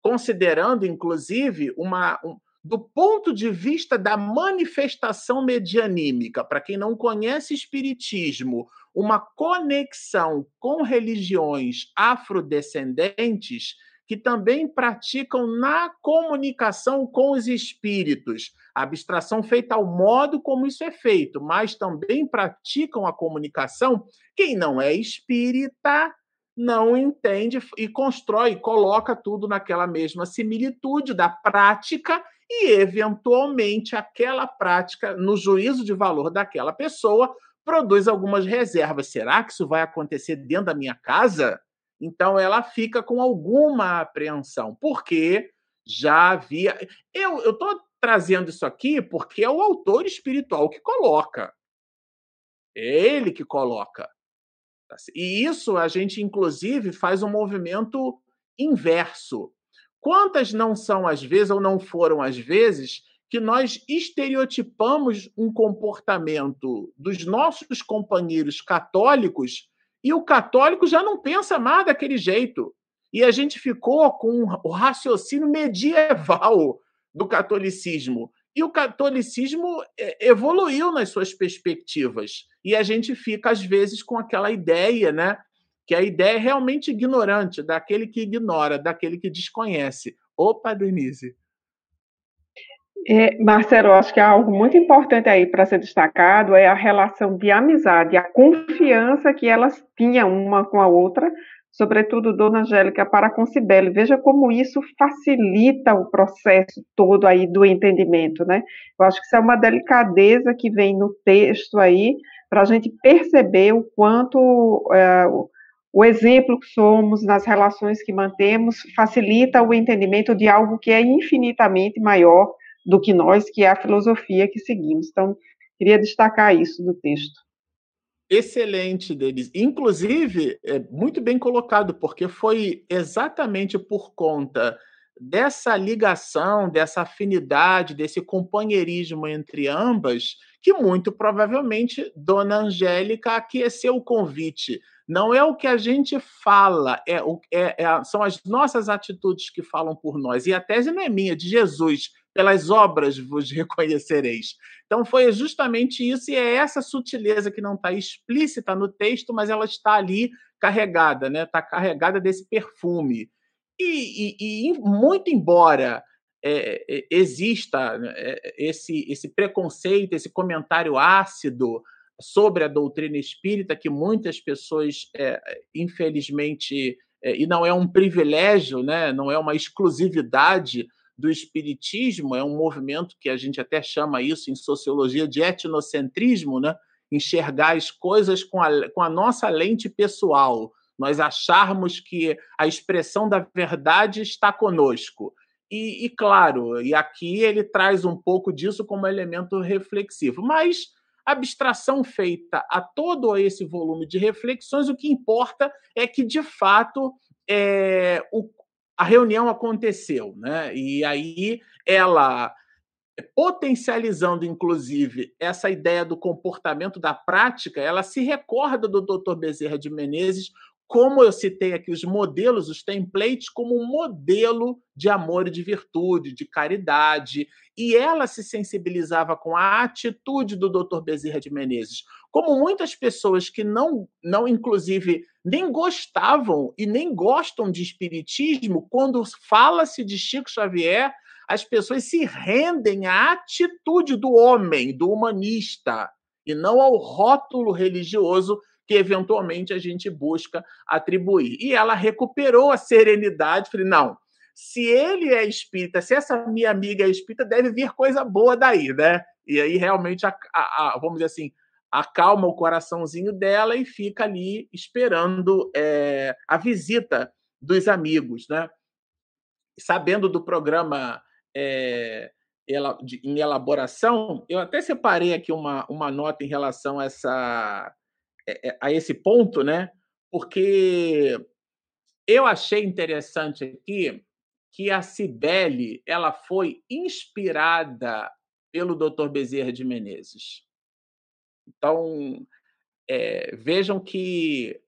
B: considerando, inclusive, uma um, do ponto de vista da manifestação medianímica, para quem não conhece espiritismo, uma conexão com religiões afrodescendentes que também praticam na comunicação com os espíritos, a abstração feita ao modo como isso é feito, mas também praticam a comunicação. Quem não é espírita não entende e constrói, coloca tudo naquela mesma similitude da prática e, eventualmente, aquela prática, no juízo de valor daquela pessoa, produz algumas reservas. Será que isso vai acontecer dentro da minha casa? Então ela fica com alguma apreensão, porque já havia. Eu estou trazendo isso aqui porque é o autor espiritual que coloca. É ele que coloca. E isso a gente, inclusive, faz um movimento inverso. Quantas não são as vezes, ou não foram as vezes, que nós estereotipamos um comportamento dos nossos companheiros católicos e o católico já não pensa mais daquele jeito. E a gente ficou com o raciocínio medieval do catolicismo. E o catolicismo é, evoluiu nas suas perspectivas. E a gente fica, às vezes, com aquela ideia, né? Que a ideia é realmente ignorante, daquele que ignora, daquele que desconhece. Opa, Denise.
C: É, Marcelo, acho que algo muito importante aí para ser destacado é a relação de amizade, a confiança que elas tinham uma com a outra, sobretudo Dona Angélica para com Cibele. Veja como isso facilita o processo todo aí do entendimento, né? Eu acho que isso é uma delicadeza que vem no texto aí, para a gente perceber o quanto é, o exemplo que somos nas relações que mantemos facilita o entendimento de algo que é infinitamente maior do que nós, que é a filosofia que seguimos. Então, queria destacar isso do texto.
B: Excelente, deles. Inclusive, é muito bem colocado, porque foi exatamente por conta dessa ligação, dessa afinidade, desse companheirismo entre ambas, que muito provavelmente Dona Angélica aqueceu o convite. Não é o que a gente fala, é, é, é, são as nossas atitudes que falam por nós. E a tese não é minha, é de Jesus. Pelas obras vos reconhecereis. Então, foi justamente isso, e é essa sutileza que não está explícita no texto, mas ela está ali carregada, né? Está carregada desse perfume. E, e, e muito embora é, é exista né, é, esse, esse preconceito, esse comentário ácido sobre a doutrina espírita, que muitas pessoas, é, infelizmente, é, e não é um privilégio, né? não é uma exclusividade do espiritismo, é um movimento que a gente até chama isso em sociologia de etnocentrismo, né? enxergar as coisas com a, com a nossa lente pessoal, nós acharmos que a expressão da verdade está conosco. E, e, claro, e aqui ele traz um pouco disso como elemento reflexivo, mas abstração feita a todo esse volume de reflexões, o que importa é que, de fato, é, o, a reunião aconteceu, né? E aí ela potencializando, inclusive, essa ideia do comportamento da prática, ela se recorda do Dr. Bezerra de Menezes, como eu citei aqui os modelos, os templates, como um modelo de amor e de virtude, de caridade, e ela se sensibilizava com a atitude do Dr. Bezerra de Menezes. Como muitas pessoas que não, não inclusive, nem gostavam e nem gostam de espiritismo, quando fala-se de Chico Xavier, as pessoas se rendem à atitude do homem, do humanista, e não ao rótulo religioso que eventualmente a gente busca atribuir. E ela recuperou a serenidade, falei, não, se ele é espírita, se essa minha amiga é espírita, deve vir coisa boa daí, né? E aí realmente, a, a, a, vamos dizer assim, acalma o coraçãozinho dela e fica ali esperando é, a visita dos amigos, né? Sabendo do programa é, em elaboração, eu até separei aqui uma, uma nota em relação a, essa, a esse ponto, né? Porque eu achei interessante aqui que a Cibele ela foi inspirada pelo Dr. Bezerra de Menezes. Então, é, vejam que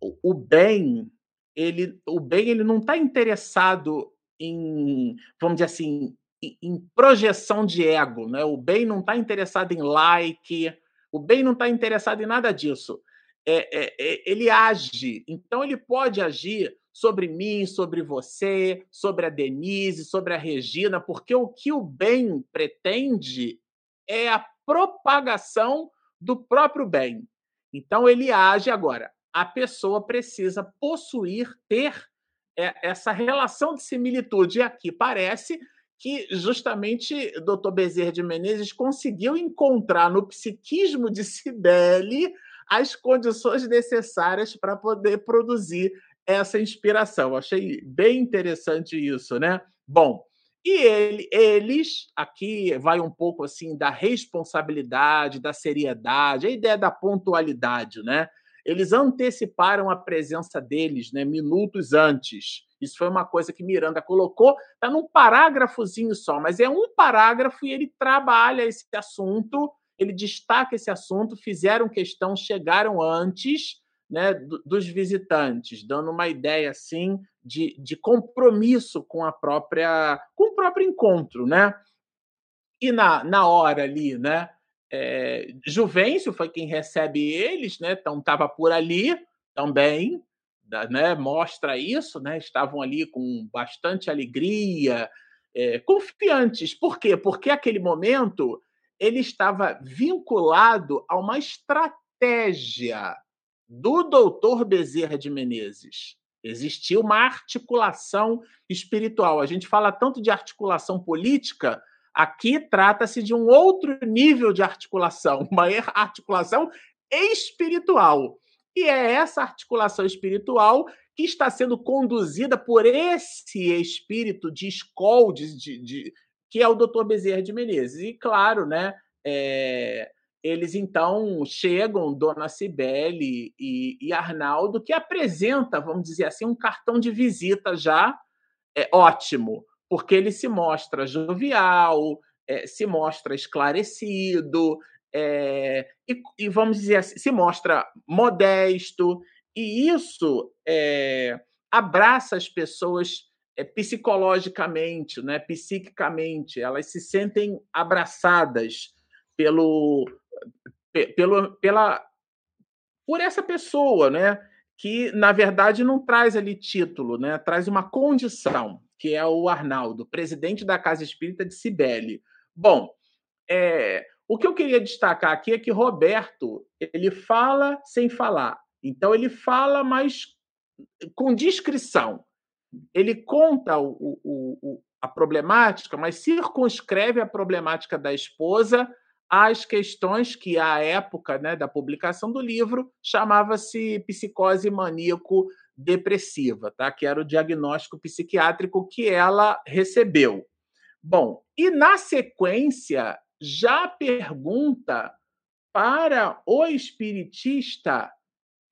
B: o, bem ele o bem ele não está interessado em, vamos dizer assim, em, projeção de ego. Né? O bem não está interessado em like, o bem não está interessado em nada disso. É, é, é, ele age, então ele pode agir sobre mim, sobre você, sobre a Denise, sobre a Regina, porque o que o bem pretende é a propagação do próprio bem. Então ele age agora. A pessoa precisa possuir, ter é essa relação de similitude. E aqui parece que justamente Dr. Bezerra de Menezes conseguiu encontrar no psiquismo de Cibele as condições necessárias para poder produzir essa inspiração. Achei bem interessante isso, né? Bom, e ele, eles, aqui vai um pouco assim da responsabilidade, da seriedade, a ideia da pontualidade, né? Eles anteciparam a presença deles né, minutos antes. Isso foi uma coisa que Miranda colocou, está num parágrafozinho só, mas é um parágrafo e ele trabalha esse assunto, ele destaca esse assunto, fizeram questão, chegaram antes né, dos visitantes, dando uma ideia assim de, de compromisso com a própria com o próprio encontro, né? E na, na hora ali, né? É, Juvencio foi quem recebe eles, né? Então estava por ali também, né? Mostra isso, né? Estavam ali com bastante alegria, é, confiantes. Por quê? Porque aquele momento ele estava vinculado a uma estratégia do doutor Bezerra de Menezes. Existia uma articulação espiritual. A gente fala tanto de articulação política, Aqui trata-se de um outro nível de articulação, uma articulação espiritual. E é essa articulação espiritual que está sendo conduzida por esse espírito de escol, de, de, que é o Dr. Bezerra de Menezes. E, claro, né, é, eles então chegam, Dona Cibele e, e Arnaldo, que apresenta, vamos dizer assim, um cartão de visita já é ótimo, porque ele se mostra jovial, é, se mostra esclarecido, é, e, e, vamos dizer assim, se mostra modesto, e isso é, abraça as pessoas psicologicamente, né, psiquicamente, elas se sentem abraçadas pelo, pelo, pela, por essa pessoa, né, que na verdade não traz ali título, né, traz uma condição, que é o Arnaldo, presidente da Casa Espírita de Cibele. Bom, é, o que eu queria destacar aqui é que Roberto ele fala sem falar. Então ele fala, mas com discrição. Ele conta o, o, o, a problemática, mas circunscreve a problemática da esposa às questões que, à época né, da publicação do livro, chamava-se psicose maníaco-depressiva, tá? que era o diagnóstico psiquiátrico que ela recebeu. Bom, e na sequência já pergunta para o espiritista,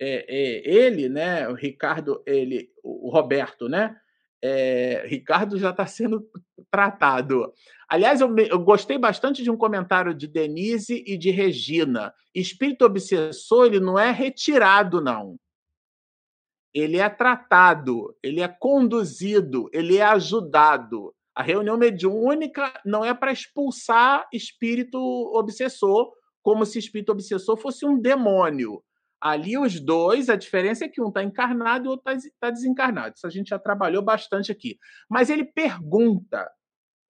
B: é, é, ele, né, o Ricardo, ele, o Roberto, né? É, Ricardo já está sendo tratado. Aliás, eu, eu, gostei bastante de um comentário de Denise e de Regina. Espírito obsessor ele não é retirado, não. Ele é tratado, ele é conduzido, ele é ajudado. A reunião mediúnica não é para expulsar espírito obsessor, como se espírito obsessor fosse um demônio. Ali os dois, a diferença é que um está encarnado e o outro está tá desencarnado. Isso a gente já trabalhou bastante aqui. Mas ele pergunta,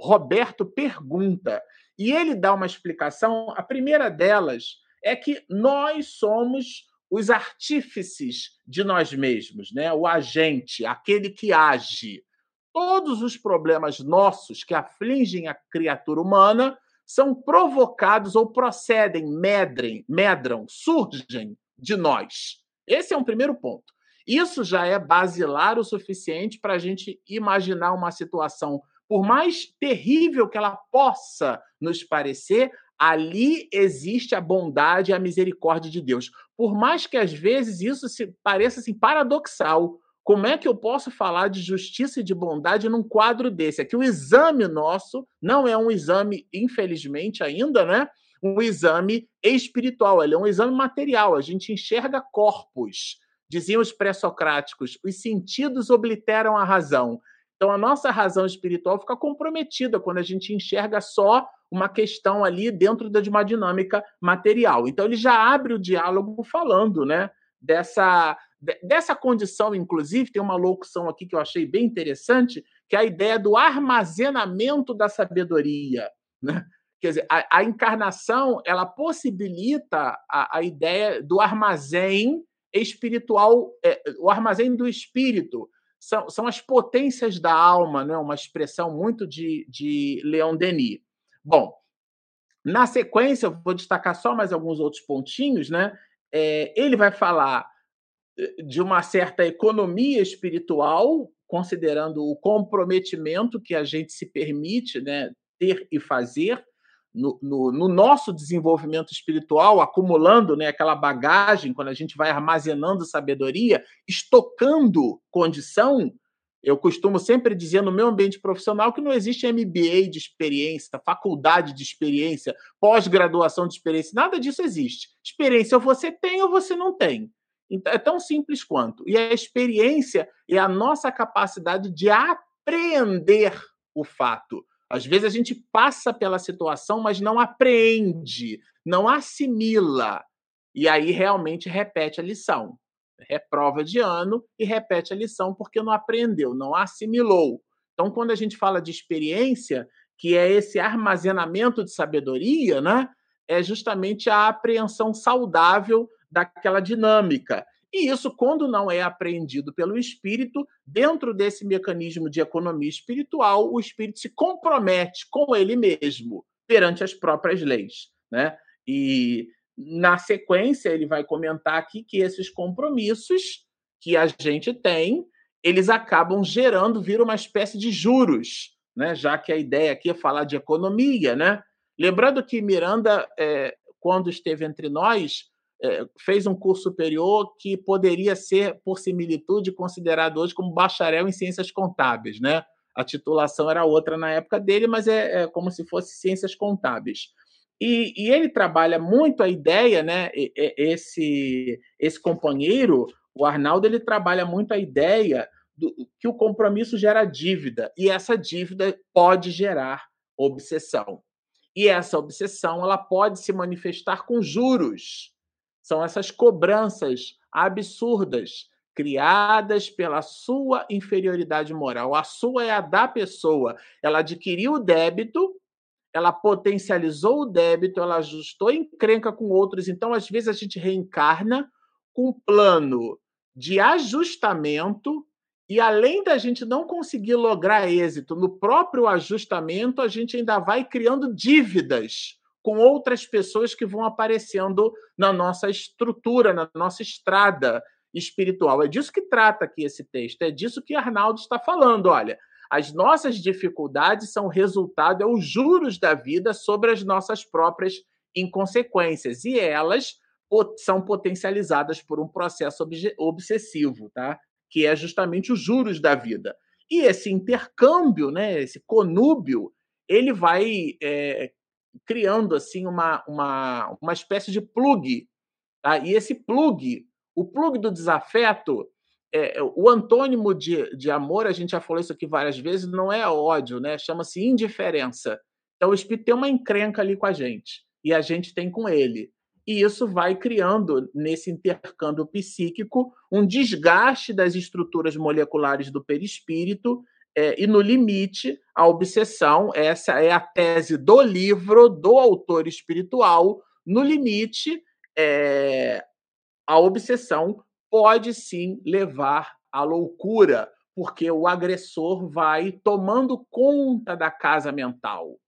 B: Roberto pergunta, e ele dá uma explicação. A primeira delas é que nós somos os artífices de nós mesmos, né? o agente, aquele que age. Todos os problemas nossos que afligem a criatura humana são provocados ou procedem, medrem, medram, surgem de nós. Esse é um primeiro ponto. Isso já é basilar o suficiente para a gente imaginar uma situação, por mais terrível que ela possa nos parecer, ali existe a bondade e a misericórdia de Deus. Por mais que às vezes isso pareça assim paradoxal, como é que eu posso falar de justiça e de bondade num quadro desse? É que o exame nosso não é um exame, infelizmente ainda, né? Um exame espiritual, ele é um exame material. A gente enxerga corpos. Diziam os pré-socráticos: os sentidos obliteram a razão. Então, a nossa razão espiritual fica comprometida quando a gente enxerga só uma questão ali dentro de uma dinâmica material. Então, ele já abre o diálogo falando, né? Dessa dessa condição, inclusive, tem uma locução aqui que eu achei bem interessante, que é a ideia do armazenamento da sabedoria. Né? Quer dizer, a, a encarnação ela possibilita a, a, ideia do armazém espiritual, é, o armazém do espírito. São, são as potências da alma, né? uma expressão muito de, de Leon Denis. Bom, na sequência, eu vou destacar só mais alguns outros pontinhos. Né? É, ele vai falar de uma certa economia espiritual, considerando o comprometimento que a gente se permite né, ter e fazer no, no, no, nosso desenvolvimento espiritual, acumulando né, aquela bagagem, quando a gente vai armazenando sabedoria, estocando condição. Eu costumo sempre dizer no meu ambiente profissional que não existe MBA de experiência, faculdade de experiência, pós-graduação de experiência, nada disso existe. Experiência ou você tem ou você não tem. É tão simples quanto. E a experiência é a nossa capacidade de apreender o fato. Às vezes a gente passa pela situação, mas não apreende, não assimila. E aí realmente repete a lição. Reprova de ano e repete a lição porque não aprendeu, não assimilou. Então, quando a gente fala de experiência, que é esse armazenamento de sabedoria, né? É justamente a apreensão saudável daquela dinâmica. E isso, quando não é apreendido pelo espírito, dentro desse mecanismo de economia espiritual, o espírito se compromete com ele mesmo perante as próprias leis. Né? E, na sequência, ele vai comentar aqui que esses compromissos que a gente tem, eles acabam gerando, viram uma espécie de juros, né? já que a ideia aqui é falar de economia. Né? Lembrando que Miranda, é, quando esteve entre nós, fez um curso superior que poderia ser, por similitude, considerado hoje como bacharel em ciências contábeis, né? A titulação era outra na época dele, mas é, é como se fosse ciências contábeis. E, e, ele trabalha muito a ideia, né? Esse, esse companheiro, o Arnaldo, ele trabalha muito a ideia do, que o compromisso gera dívida e essa dívida pode gerar obsessão. E essa obsessão ela pode se manifestar com juros. São essas cobranças absurdas criadas pela sua inferioridade moral. A sua é a da pessoa. Ela adquiriu o débito, ela potencializou o débito, ela ajustou encrenca com outros. Então, às vezes, a gente reencarna com um plano de ajustamento e além da gente não conseguir lograr êxito no próprio ajustamento, a gente ainda vai criando dívidas com outras pessoas que vão aparecendo na nossa estrutura, na nossa estrada espiritual. É disso que trata aqui esse texto, é disso que Arnaldo está falando. Olha, as nossas dificuldades são resultado, é os juros da vida sobre as nossas próprias inconsequências, e elas são potencializadas por um processo obsessivo, tá? que é justamente os juros da vida. E esse intercâmbio, né, esse conúbio, ele vai é, criando assim uma, uma, uma espécie de plug. Tá? E esse plug, o plug do desafeto, é, o antônimo de, de amor, a gente já falou isso aqui várias vezes, não é ódio, né? chama-se indiferença. Então o espírito tem uma encrenca ali com a gente, e a gente tem com ele e isso vai criando, nesse intercâmbio psíquico, um desgaste das estruturas moleculares do perispírito, é, e no limite, a obsessão, essa é a tese do livro, do autor espiritual, no limite, é, a obsessão pode sim levar à loucura, porque o agressor vai tomando conta da casa mental,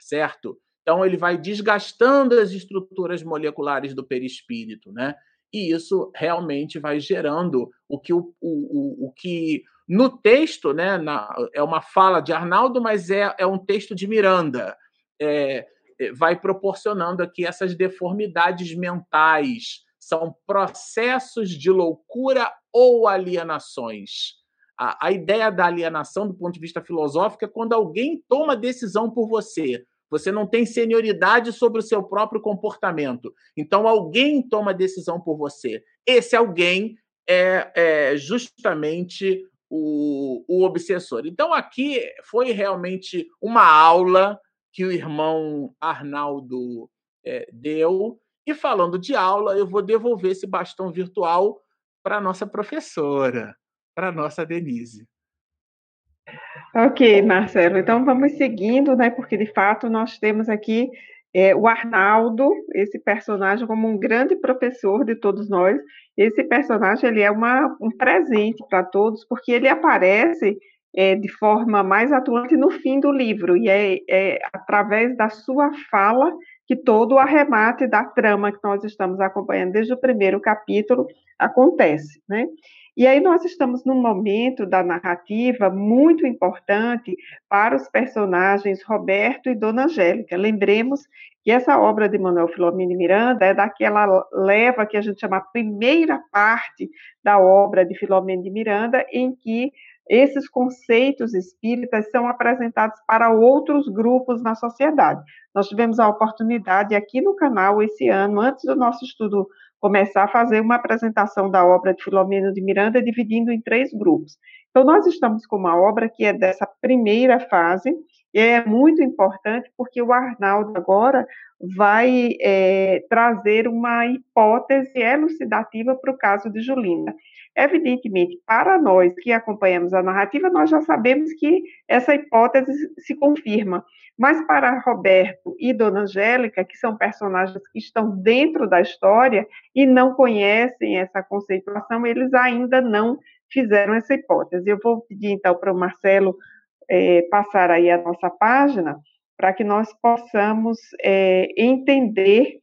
B: certo? Então, ele vai desgastando as estruturas moleculares do perispírito, né? E isso realmente vai gerando o que, o, o, o que no texto, né, na, é uma fala de Arnaldo, mas é, é um texto de Miranda. É, é vai proporcionando aqui essas deformidades mentais, são processos de loucura ou alienações. A, a ideia da alienação, do ponto de vista filosófico, é quando alguém toma decisão por você. Você não tem senioridade sobre o seu próprio comportamento. Então, alguém toma decisão por você. Esse alguém é, é justamente o, o obsessor. Então, aqui foi realmente uma aula que o irmão Arnaldo é, deu. E falando de aula, eu vou devolver esse bastão virtual para a nossa professora, para a nossa Denise.
C: Ok, Marcelo. Então vamos seguindo, né? Porque de fato nós temos aqui é, o Arnaldo, esse personagem como um grande professor de todos nós. Esse personagem ele é uma, um presente para todos, porque ele aparece é, de forma mais atuante no fim do livro e é, é através da sua fala que todo o arremate da trama que nós estamos acompanhando desde o primeiro capítulo acontece, né? E aí nós estamos num momento da narrativa muito importante para os personagens Roberto e Dona Angélica. Lembremos que essa obra de Manuel Filomeno Miranda é daquela leva que a gente chama a primeira parte da obra de Filomeno de Miranda, em que esses conceitos espíritas são apresentados para outros grupos na sociedade. Nós tivemos a oportunidade aqui no canal esse ano, antes do nosso estudo começar a fazer uma apresentação da obra de Filomeno de Miranda, dividindo em três grupos. Então, nós estamos com uma obra que é dessa primeira fase, e é muito importante porque o Arnaldo agora vai é, trazer uma hipótese elucidativa para o caso de Julinda. Evidentemente, para nós que acompanhamos a narrativa, nós já sabemos que essa hipótese se confirma, mas para Roberto e Dona Angélica, que são personagens que estão dentro da história e não conhecem essa conceituação, eles ainda não fizeram essa hipótese. Eu vou pedir então para o Marcelo é, passar aí a nossa página para que nós possamos é, entender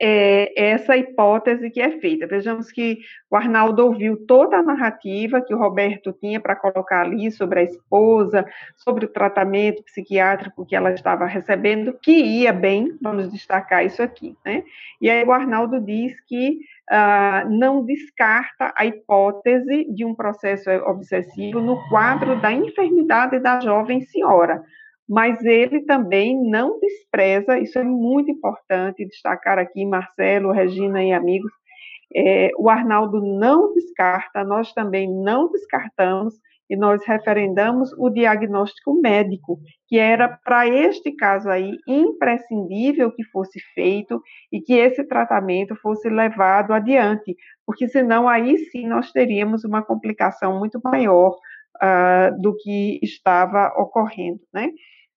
C: é, essa hipótese que é feita. Vejamos que o Arnaldo ouviu toda a narrativa que o Roberto tinha para colocar ali sobre a esposa, sobre o tratamento psiquiátrico que ela estava recebendo, que ia bem, vamos destacar isso aqui, né? E aí o Arnaldo diz que uh, não descarta a hipótese de um processo obsessivo no quadro da enfermidade da jovem senhora, mas ele também não despreza, isso é muito importante destacar aqui, Marcelo, Regina e amigos, é, o Arnaldo não descarta, nós também não descartamos e nós referendamos o diagnóstico médico, que era para este caso aí imprescindível que fosse feito e que esse tratamento fosse levado adiante, porque senão aí sim nós teríamos uma complicação muito maior uh, do que estava ocorrendo, né?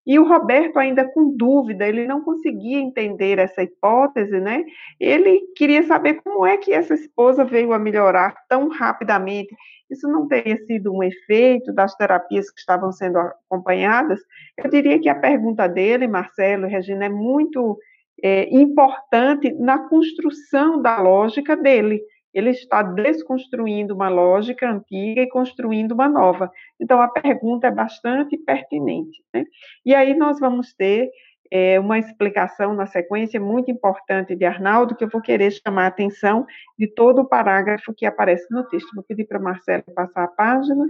C: E o Roberto, ainda com dúvida, ele não conseguia entender essa hipótese, né? Ele queria saber como é que essa esposa veio a melhorar tão rapidamente. Isso não teria sido um efeito das terapias que estavam sendo acompanhadas? Eu diria que a pergunta dele, Marcelo Regina, é muito é, importante na construção da lógica dele ele está desconstruindo uma lógica antiga e construindo uma nova. Então, a pergunta é bastante pertinente. Né? E aí nós vamos ter é, uma explicação na sequência muito importante de Arnaldo, que eu vou querer chamar a atenção de todo o parágrafo que aparece no texto. Vou pedir para Marcelo passar a página.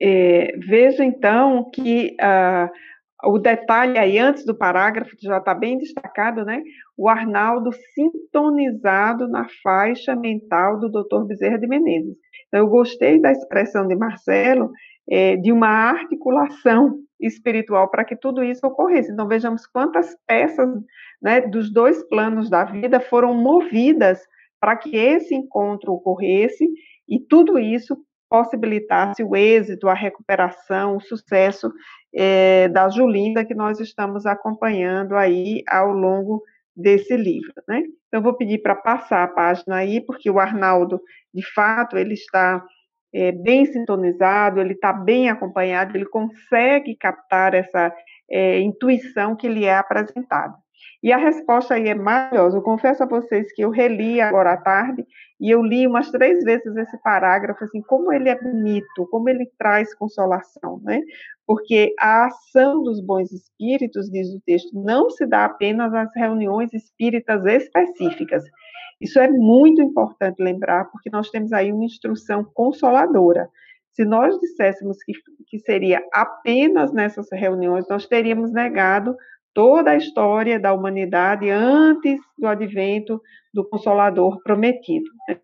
C: É, então, que ah, o detalhe aí, antes do parágrafo, já está bem destacado, né? O Arnaldo sintonizado na faixa mental do Dr. Bezerra de Menezes. Então, eu gostei da expressão de Marcelo, é, de uma articulação espiritual para que tudo isso ocorresse. Então, vejamos quantas peças né, dos dois planos da vida foram movidas para que esse encontro ocorresse e tudo isso possibilitasse o êxito, a recuperação, o sucesso é, da Julinda, que nós estamos acompanhando aí ao longo desse livro, né? Então, eu vou pedir para passar a página aí, porque o Arnaldo, de fato, ele está é, bem sintonizado, ele está bem acompanhado, ele consegue captar essa é, intuição que lhe é apresentada. E a resposta aí é maravilhosa. Eu confesso a vocês que eu reli agora à tarde e eu li umas três vezes esse parágrafo, assim, como ele é bonito, como ele traz consolação, né? Porque a ação dos bons espíritos, diz o texto, não se dá apenas nas reuniões espíritas específicas. Isso é muito importante lembrar, porque nós temos aí uma instrução consoladora. Se nós disséssemos que, que seria apenas nessas reuniões, nós teríamos negado toda a história da humanidade antes do advento do Consolador prometido. Né?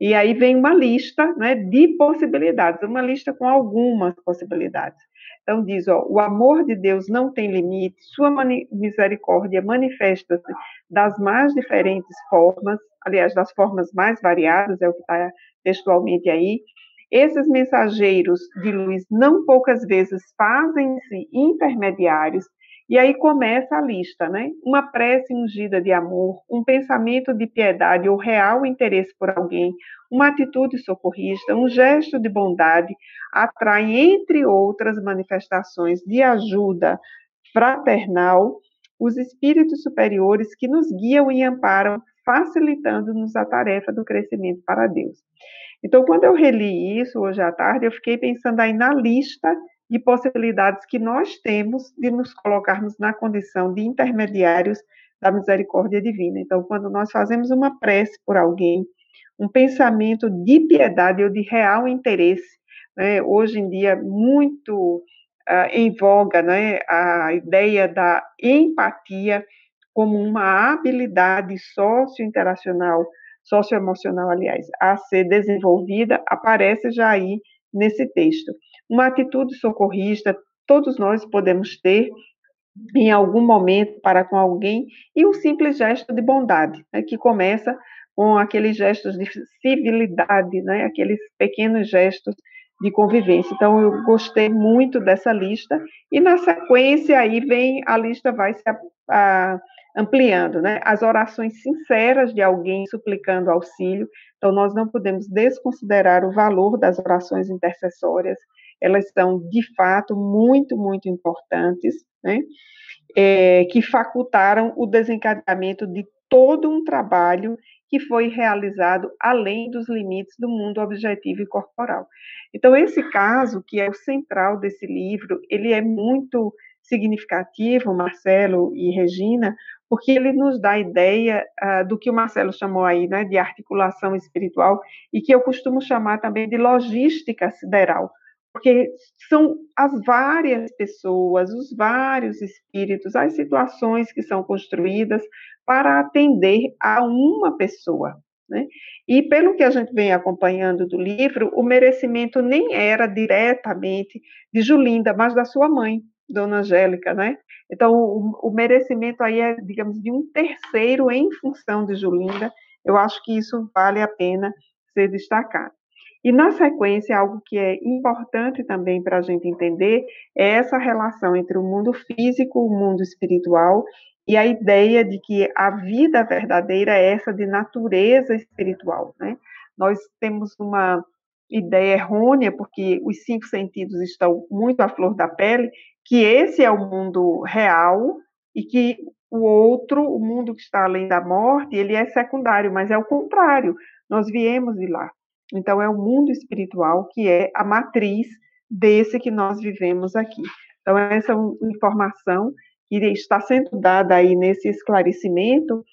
C: E aí vem uma lista né, de possibilidades, uma lista com algumas possibilidades. Então diz, ó, o amor de Deus não tem limite, sua misericórdia manifesta-se das mais diferentes formas, aliás, das formas mais variadas, é o que está textualmente aí. Esses mensageiros de luz não poucas vezes fazem-se intermediários e aí começa a lista, né? Uma prece ungida de amor, um pensamento de piedade ou real interesse por alguém, uma atitude socorrista, um gesto de bondade atrai, entre outras manifestações de ajuda fraternal, os espíritos superiores que nos guiam e amparam, facilitando-nos a tarefa do crescimento para Deus. Então, quando eu reli isso hoje à tarde, eu fiquei pensando aí na lista de possibilidades que nós temos de nos colocarmos na condição de intermediários da misericórdia divina. Então, quando nós fazemos uma prece por alguém, um pensamento de piedade ou de real interesse, né, hoje em dia muito uh, em voga né, a ideia da empatia como uma habilidade sociointeracional, socioemocional, aliás, a ser desenvolvida, aparece já aí nesse texto. Uma atitude socorrista, todos nós podemos ter em algum momento para com alguém, e um simples gesto de bondade, né, que começa com aqueles gestos de civilidade, né, aqueles pequenos gestos de convivência. Então, eu gostei muito dessa lista, e na sequência aí vem, a lista vai se a, a, ampliando, né? As orações sinceras de alguém suplicando auxílio. Então, nós não podemos desconsiderar o valor das orações intercessórias. Elas são, de fato, muito, muito importantes, né? É, que facultaram o desencadeamento de todo um trabalho que foi realizado além dos limites do mundo objetivo e corporal. Então, esse caso, que é o central desse livro, ele é muito significativo, Marcelo e Regina, porque ele nos dá a ideia uh, do que o Marcelo chamou aí, né, de articulação espiritual, e que eu costumo chamar também de logística sideral, porque são as várias pessoas, os vários espíritos, as situações que são construídas para atender a uma pessoa. Né? E pelo que a gente vem acompanhando do livro, o merecimento nem era diretamente de Julinda, mas da sua mãe, Dona Angélica, né? Então, o, o merecimento aí é, digamos, de um terceiro em função de Julinda. Eu acho que isso vale a pena ser destacado. E na sequência, algo que é importante também para a gente entender é essa relação entre o mundo físico, o mundo espiritual e a ideia de que a vida verdadeira é essa de natureza espiritual, né? Nós temos uma ideia errônea, porque os cinco sentidos estão muito à flor da pele, que esse é o mundo real e que o outro, o mundo que está além da morte, ele é secundário, mas é o contrário. Nós viemos de lá. Então é o mundo espiritual que é a matriz desse que nós vivemos aqui. Então essa informação que está sendo dada aí nesse esclarecimento,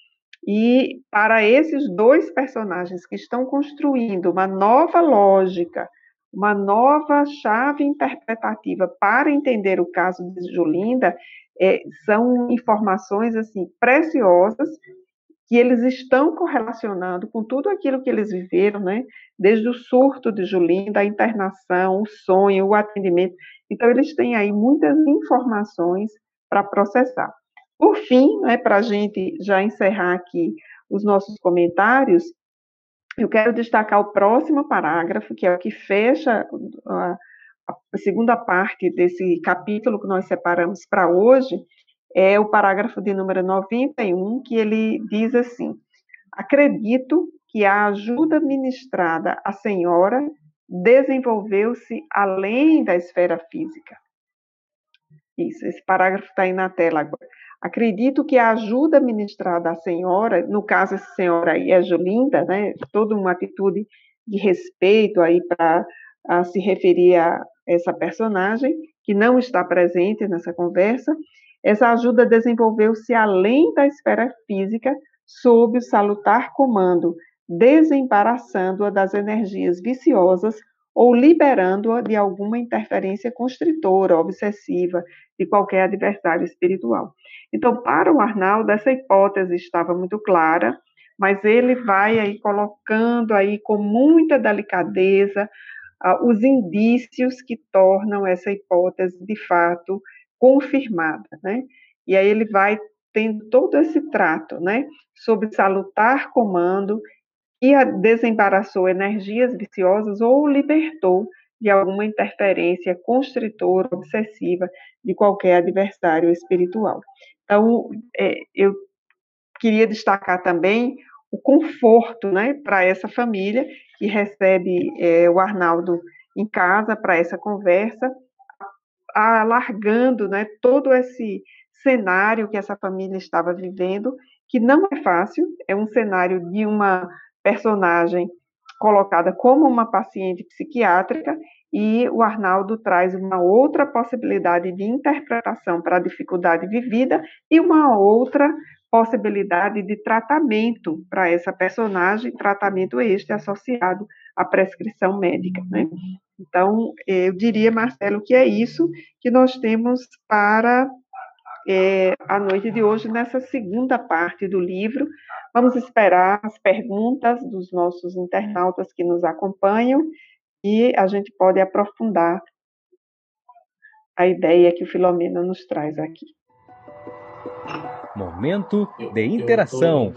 C: e para esses dois personagens que estão construindo uma nova lógica, uma nova chave interpretativa para entender o caso de Julinda, é, são informações assim preciosas que eles estão correlacionando com tudo aquilo que eles viveram, né? Desde o surto de Julinda, a internação, o sonho, o atendimento. Então, eles têm aí muitas informações para processar. Por fim, né, para a gente já encerrar aqui os nossos comentários, eu quero destacar o próximo parágrafo, que é o que fecha a, a segunda parte desse capítulo que nós separamos para hoje, é o parágrafo de número 91, que ele diz assim: Acredito que a ajuda ministrada à senhora desenvolveu-se além da esfera física. Isso, esse parágrafo está aí na tela agora. Acredito que a ajuda ministrada à senhora, no caso, essa senhora aí é Julinda, né? Toda uma atitude de respeito aí para se referir a essa personagem, que não está presente nessa conversa. Essa ajuda desenvolveu-se além da esfera física, sob o salutar comando, desembaraçando-a das energias viciosas ou liberando-a de alguma interferência constritora, obsessiva, de qualquer adversário espiritual. Então, para o Arnaldo, essa hipótese estava muito clara, mas ele vai aí colocando aí com muita delicadeza uh, os indícios que tornam essa hipótese de fato confirmada, né? E aí ele vai tendo todo esse trato, né, sobre salutar comando e desembaraçou energias viciosas ou libertou de alguma interferência constritora, obsessiva de qualquer adversário espiritual. Então, é, eu queria destacar também o conforto né, para essa família que recebe é, o Arnaldo em casa para essa conversa, alargando né, todo esse cenário que essa família estava vivendo, que não é fácil, é um cenário de uma personagem colocada como uma paciente psiquiátrica e o Arnaldo traz uma outra possibilidade de interpretação para a dificuldade vivida e uma outra possibilidade de tratamento para essa personagem, tratamento este associado à prescrição médica, né? Então, eu diria, Marcelo, que é isso que nós temos para é, a noite de hoje, nessa segunda parte do livro. Vamos esperar as perguntas dos nossos internautas que nos acompanham e a gente pode aprofundar a ideia que o Filomeno nos traz aqui.
A: Momento de interação.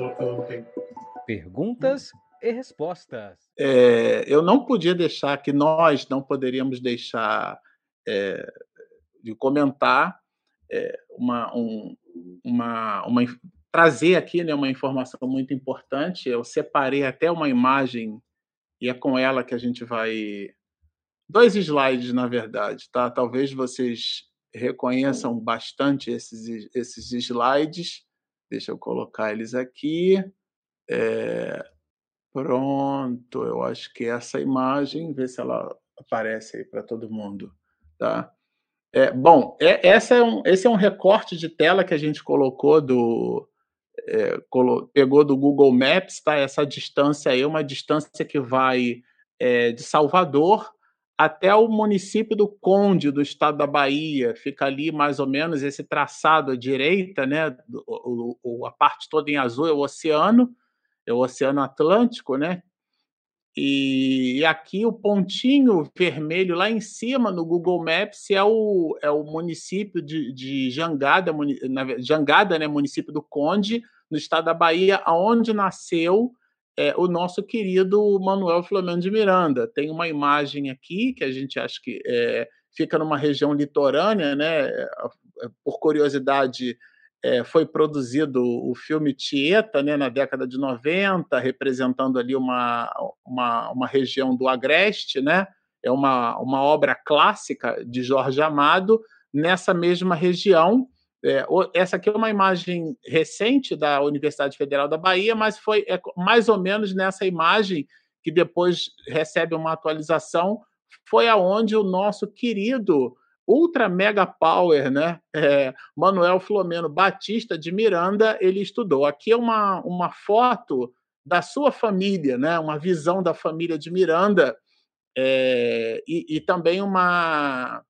A: Perguntas e respostas.
B: É, eu não podia deixar que nós não poderíamos deixar é, de comentar é, uma, um, uma, uma, trazer aqui né, uma informação muito importante. Eu separei até uma imagem e é com ela que a gente vai. Dois slides, na verdade, tá? Talvez vocês reconheçam bastante esses, esses slides. Deixa eu colocar eles aqui. É... Pronto, eu acho que essa imagem, ver se ela aparece aí para todo mundo, tá? É, bom, é, essa é um, esse é um recorte de tela que a gente colocou do. É, colo, pegou do Google Maps, tá? Essa distância aí uma distância que vai é, de Salvador até o município do Conde, do estado da Bahia. Fica ali mais ou menos esse traçado à direita, né? O, o, a parte toda em azul é o oceano, é o Oceano Atlântico, né? E, aqui o pontinho vermelho lá em cima no Google Maps é o, é o município de, de Jangada, Jangada, né, município do Conde, no estado da Bahia, onde nasceu é, o nosso querido Manuel Flamengo de Miranda. Tem uma imagem aqui que a gente acha que é, fica numa região litorânea, né? Por curiosidade, é, foi produzido o filme Tieta, né, na década de 90, representando ali uma, uma, uma região do Agreste, né? É uma, uma obra clássica de Jorge Amado nessa mesma região. É, essa aqui é uma imagem recente da Universidade Federal da Bahia, mas foi é, mais ou menos nessa imagem que depois recebe uma atualização, foi aonde o nosso querido ultra mega power, né? É, Manuel Flomeno Batista de Miranda, ele estudou. Aqui é uma, uma foto da sua família, né? Uma visão da família de Miranda é, e, e, também uma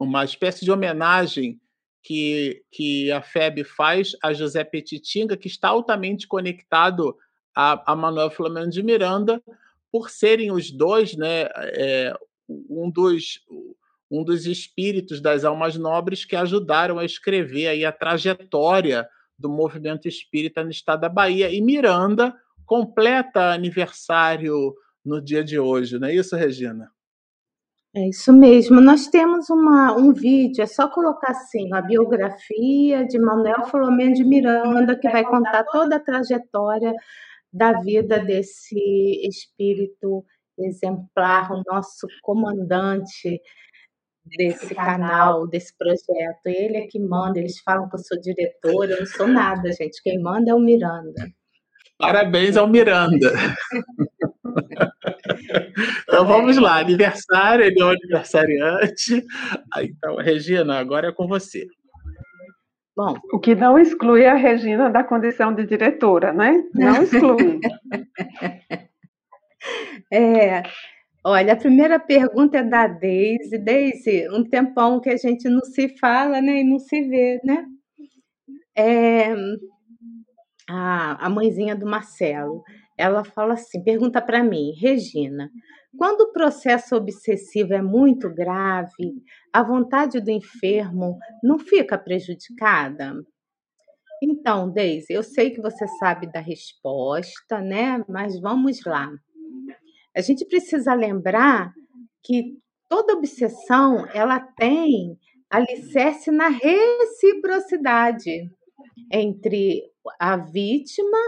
B: uma espécie de homenagem que, que a FEB faz a José Petitinga, que está altamente conectado a, a Manuel Flamengo de Miranda, por serem os dois, né? É, um dos um dos espíritos das almas nobres que ajudaram a escrever aí a trajetória do movimento espírita no estado da Bahia. E Miranda completa aniversário no dia de hoje, não é isso, Regina?
D: É isso mesmo. Nós temos uma, um vídeo, é só colocar assim, a biografia de Manuel Filomeno de Miranda, que vai contar toda a trajetória da vida desse espírito exemplar, o nosso comandante desse canal, desse projeto. Ele é que manda, eles falam que eu sou diretora, eu não sou nada, gente. Quem manda é o Miranda.
B: Parabéns ao Miranda. então vamos lá, aniversário, ele é o aniversariante. Então, Regina, agora é com você.
C: Bom, o que não exclui a Regina da condição de diretora, né? Não exclui.
D: é, Olha, a primeira pergunta é da Deise. Deise, um tempão que a gente não se fala, né, e não se vê, né? É, a, a mãezinha do Marcelo, ela fala assim, pergunta para mim, Regina, quando o processo obsessivo é muito grave, a vontade do enfermo não fica prejudicada? Então, Deise, eu sei que você sabe da resposta, né? Mas vamos lá. A gente precisa lembrar que toda obsessão ela tem alicerce na reciprocidade entre a vítima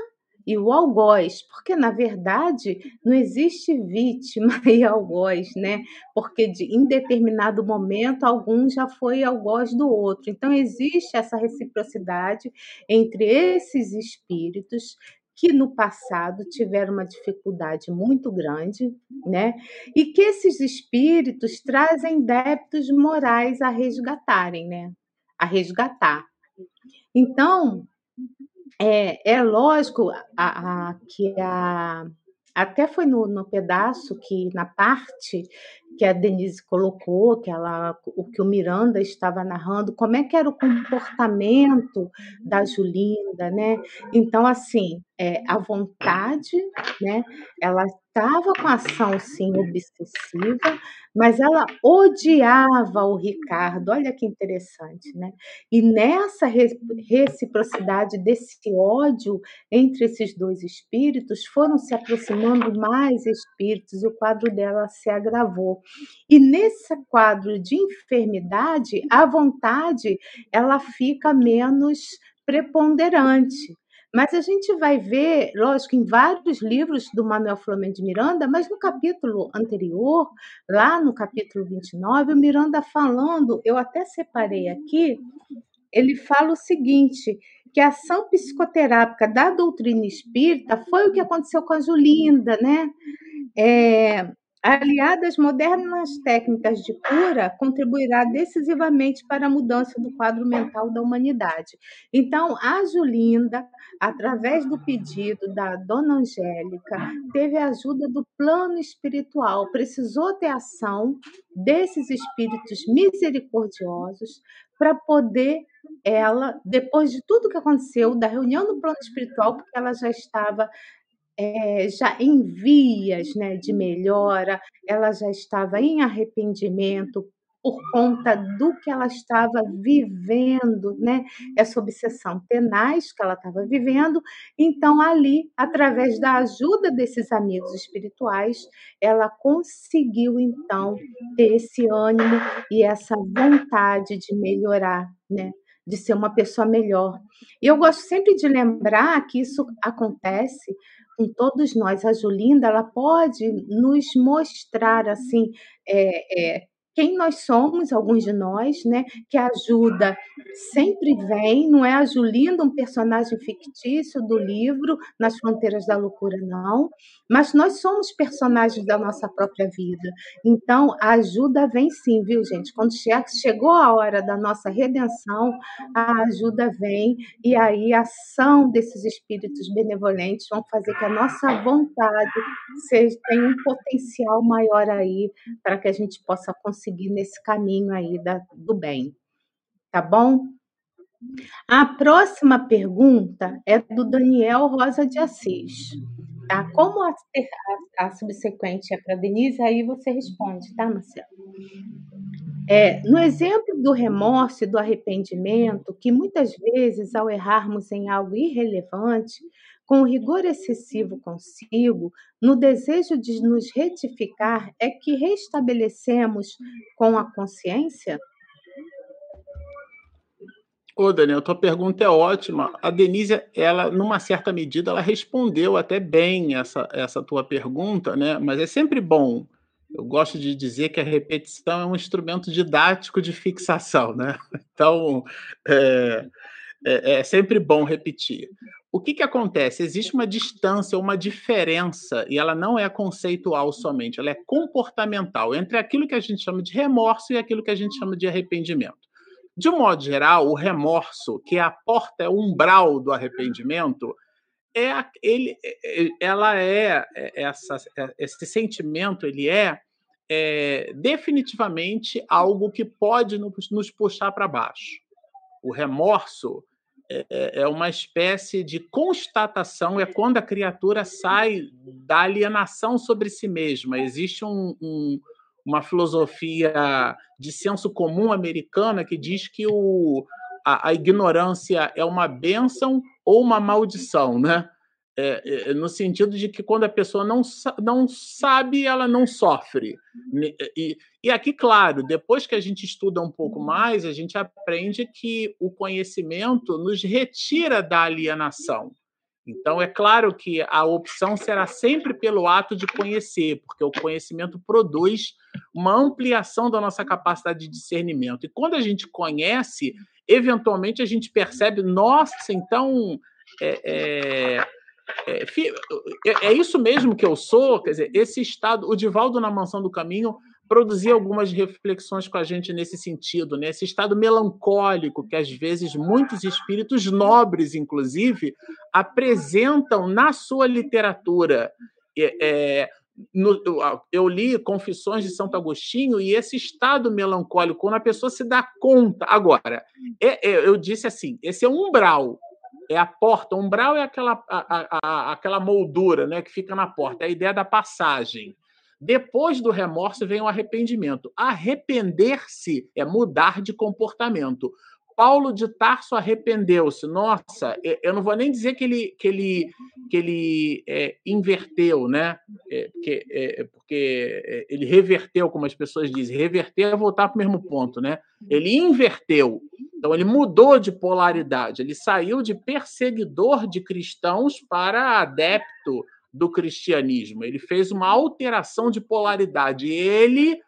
D: e o algoz, porque na verdade não existe vítima e algoz, né? Porque de, em determinado momento algum já foi algoz do outro. Então existe essa reciprocidade entre esses espíritos que no passado tiveram uma dificuldade muito grande, né? E que esses espíritos trazem débitos morais a resgatarem, né? A resgatar. Então, é, é lógico a, a, que a, até foi no, no pedaço que, na parte que a Denise colocou, que ela, o que o Miranda estava narrando, como é que era o comportamento da Julinda, né? Então, assim, é, a vontade, né? Ela estava com ação, sim, obsessiva, mas ela odiava o Ricardo. Olha que interessante, né? E nessa reciprocidade desse ódio entre esses dois espíritos, foram se aproximando mais espíritos e o quadro dela se agravou. E nesse quadro de enfermidade, a vontade ela fica menos preponderante. Mas a gente vai ver, lógico, em vários livros do Manuel Flamengo de Miranda, mas no capítulo anterior, lá no capítulo 29, o Miranda falando, eu até separei aqui, ele fala o seguinte, que a ação psicoterápica da doutrina espírita foi o que aconteceu com a Julinda, né? É, aliada às modernas técnicas de cura, contribuirá decisivamente para a mudança do quadro mental da humanidade. Então, a Julinda, através do pedido da Dona Angélica, teve a ajuda do plano espiritual, precisou ter ação desses espíritos misericordiosos para poder ela, depois de tudo que aconteceu, da reunião do plano espiritual, porque ela já estava é, já em vias né, de melhora, ela já estava em arrependimento por conta do que ela estava vivendo, né? Essa obsessão tenaz que ela estava vivendo. Então, ali, através da ajuda desses amigos espirituais, ela conseguiu, então, ter esse ânimo e essa vontade de melhorar, né? De ser uma pessoa melhor. E eu gosto sempre de lembrar que isso acontece com todos nós. A Julinda, ela pode nos mostrar, assim, é, é, quem nós somos, alguns de nós, né? Que a ajuda sempre vem, não é a Julinda, um personagem fictício do livro Nas Fronteiras da Loucura, não, mas nós somos personagens da nossa própria vida. Então, a ajuda vem sim, viu, gente? Quando chegou a hora da nossa redenção, a ajuda vem, e aí a ação desses espíritos benevolentes vão fazer que a nossa vontade seja, tenha um potencial maior aí para que a gente possa conseguir seguir nesse caminho aí da, do bem. Tá bom? A próxima pergunta é do Daniel Rosa de Assis. Tá? Como a, a, a subsequente é para Denise, aí você responde, tá, Marcelo? É, no exemplo do remorso e do arrependimento, que muitas vezes, ao errarmos em algo irrelevante, com rigor excessivo consigo, no desejo de nos retificar, é que restabelecemos com a consciência?
B: Ô, Daniel, tua pergunta é ótima. A Denise, ela, numa certa medida, ela respondeu até bem essa, essa tua pergunta, né? Mas é sempre bom. Eu gosto de dizer que a repetição é um instrumento didático de fixação, né? Então, é, é, é sempre bom repetir. O que, que acontece? Existe uma distância, uma diferença, e ela não é conceitual somente, ela é comportamental entre aquilo que a gente chama de remorso e aquilo que a gente chama de arrependimento. De um modo geral, o remorso, que é a porta, é o umbral do arrependimento, é ele, é, é, ela é, é essa, esse sentimento, ele é, é definitivamente algo que pode nos puxar para baixo. O remorso é, é, é uma espécie de constatação, é quando a criatura sai da alienação sobre si mesma. Existe um, um, uma filosofia de senso comum americana que diz que o, a, a ignorância é uma bênção ou uma maldição, né? É, é, no sentido de que quando a pessoa não, não sabe, ela não sofre. E, e aqui, claro, depois que a gente estuda um pouco mais, a gente aprende que o conhecimento nos retira da alienação. Então, é claro que a opção será sempre pelo ato de conhecer, porque o conhecimento produz uma ampliação da nossa capacidade de discernimento. E quando a gente conhece, eventualmente a gente percebe, nossa, então. É, é, é, é, é, isso mesmo que eu sou, quer dizer, esse estado, o Divaldo na Mansão do Caminho produzia algumas reflexões com a gente nesse sentido, né? Esse estado melancólico que às vezes muitos espíritos nobres, inclusive, apresentam na sua literatura. É, no, eu li Confissões de Santo Agostinho e esse estado melancólico, quando a pessoa se dá conta. Agora, é, é, eu disse assim: esse é um umbral é a porta. Umbral é aquela, a, a, aquela moldura né, que fica na porta, é a ideia da passagem. Depois do remorso vem o arrependimento. Arrepender-se é mudar de comportamento. Paulo de Tarso arrependeu-se. Nossa, eu não vou nem dizer que ele, que ele, que ele é, inverteu, né? É, porque, é, porque é, ele reverteu, como as pessoas dizem. Reverter é voltar para o mesmo ponto, né? Ele inverteu. Então, ele mudou de polaridade. Ele saiu de perseguidor de cristãos para adepto do cristianismo. Ele fez uma alteração de polaridade. Ele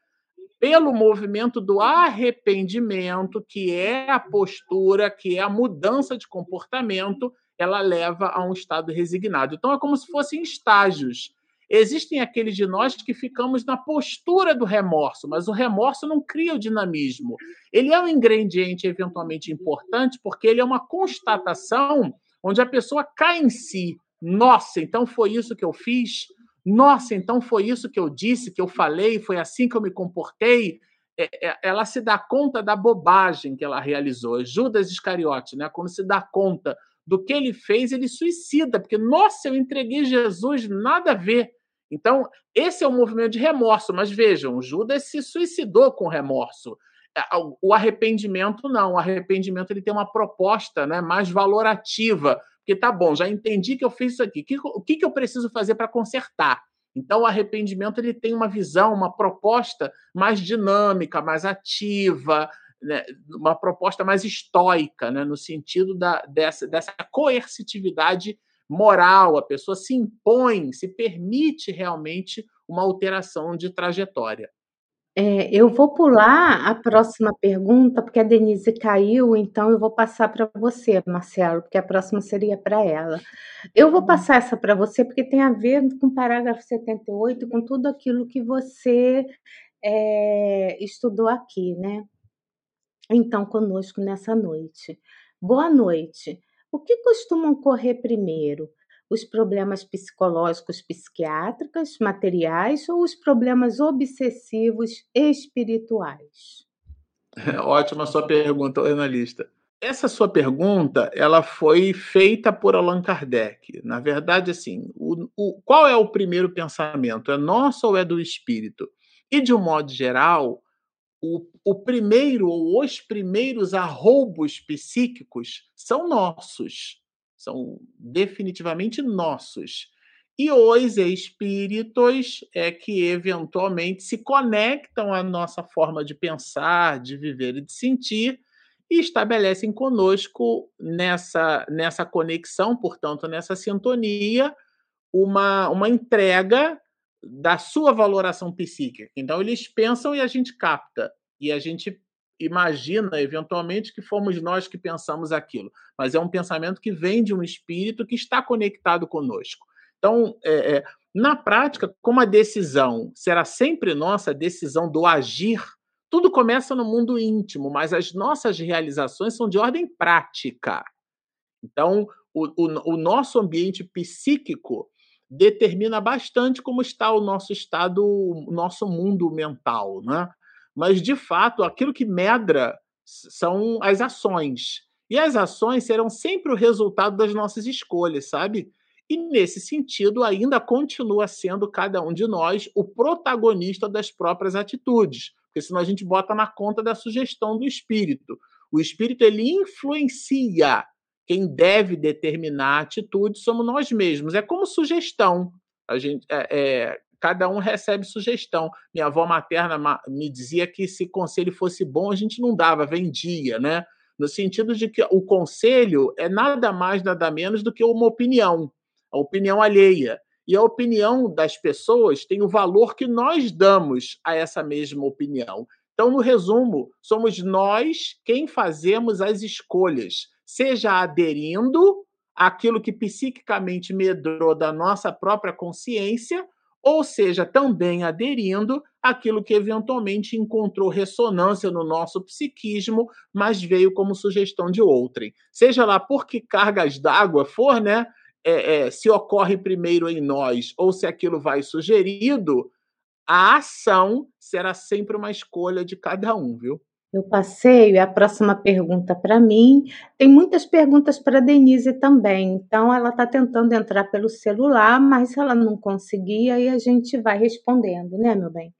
B: pelo movimento do arrependimento, que é a postura, que é a mudança de comportamento, ela leva a um estado resignado. Então é como se fossem estágios. Existem aqueles de nós que ficamos na postura do remorso, mas o remorso não cria o dinamismo. Ele é um ingrediente eventualmente importante porque ele é uma constatação onde a pessoa cai em si. Nossa, então foi isso que eu fiz? Nossa, então foi isso que eu disse, que eu falei, foi assim que eu me comportei? É, é, ela se dá conta da bobagem que ela realizou. Judas Iscariote, né? quando se dá conta do que ele fez, ele suicida, porque, nossa, eu entreguei Jesus, nada a ver. Então, esse é o movimento de remorso. Mas vejam, Judas se suicidou com remorso. É, o arrependimento não. O arrependimento ele tem uma proposta né, mais valorativa. Porque tá bom, já entendi que eu fiz isso aqui. O que, que eu preciso fazer para consertar? Então, o arrependimento ele tem uma visão, uma proposta mais dinâmica, mais ativa, né, uma proposta mais estoica, né, no sentido da, dessa, dessa coercitividade moral. A pessoa se impõe, se permite realmente uma alteração de trajetória.
D: É, eu vou pular a próxima pergunta, porque a Denise caiu, então eu vou passar para você, Marcelo, porque a próxima seria para ela. Eu vou passar essa para você, porque tem a ver com o parágrafo 78, com tudo aquilo que você é, estudou aqui, né? Então, conosco nessa noite. Boa noite. O que costumam ocorrer primeiro? Os problemas psicológicos psiquiátricos, materiais ou os problemas obsessivos espirituais?
B: Ótima sua pergunta, analista. Essa sua pergunta, ela foi feita por Allan Kardec. Na verdade, assim, o, o, qual é o primeiro pensamento? É nosso ou é do espírito? E de um modo geral, o, o primeiro ou os primeiros arroubos psíquicos são nossos são definitivamente nossos. E os espíritos é que eventualmente se conectam à nossa forma de pensar, de viver e de sentir e estabelecem conosco nessa, nessa conexão, portanto, nessa sintonia, uma, uma entrega da sua valoração psíquica. Então, eles pensam e a gente capta, e a gente imagina, eventualmente, que fomos nós que pensamos aquilo, mas é um pensamento que vem de um espírito que está conectado conosco. Então, é, é, na prática, como a decisão será sempre nossa, a decisão do agir, tudo começa no mundo íntimo, mas as nossas realizações são de ordem prática. Então, o, o, o nosso ambiente psíquico determina bastante como está o nosso estado, o nosso mundo mental, né? Mas, de fato, aquilo que medra são as ações. E as ações serão sempre o resultado das nossas escolhas, sabe? E, nesse sentido, ainda continua sendo cada um de nós o protagonista das próprias atitudes. Porque senão a gente bota na conta da sugestão do espírito. O espírito ele influencia. Quem deve determinar a atitude somos nós mesmos. É como sugestão. A gente, é, é, cada um recebe sugestão. Minha avó materna me dizia que se conselho fosse bom, a gente não dava, vendia, né? No sentido de que o conselho é nada mais, nada menos do que uma opinião, a opinião alheia. E a opinião das pessoas tem o valor que nós damos a essa mesma opinião. Então, no resumo, somos nós quem fazemos as escolhas, seja aderindo àquilo que psiquicamente medrou da nossa própria consciência, ou seja, também aderindo àquilo que eventualmente encontrou ressonância no nosso psiquismo, mas veio como sugestão de outrem. Seja lá por que cargas d'água for, né? É, é, se ocorre primeiro em nós ou se aquilo vai sugerido, a ação será sempre uma escolha de cada um, viu?
D: Eu passei é a próxima pergunta para mim. Tem muitas perguntas para Denise também. Então, ela está tentando entrar pelo celular, mas ela não conseguia e a gente vai respondendo, né, meu bem?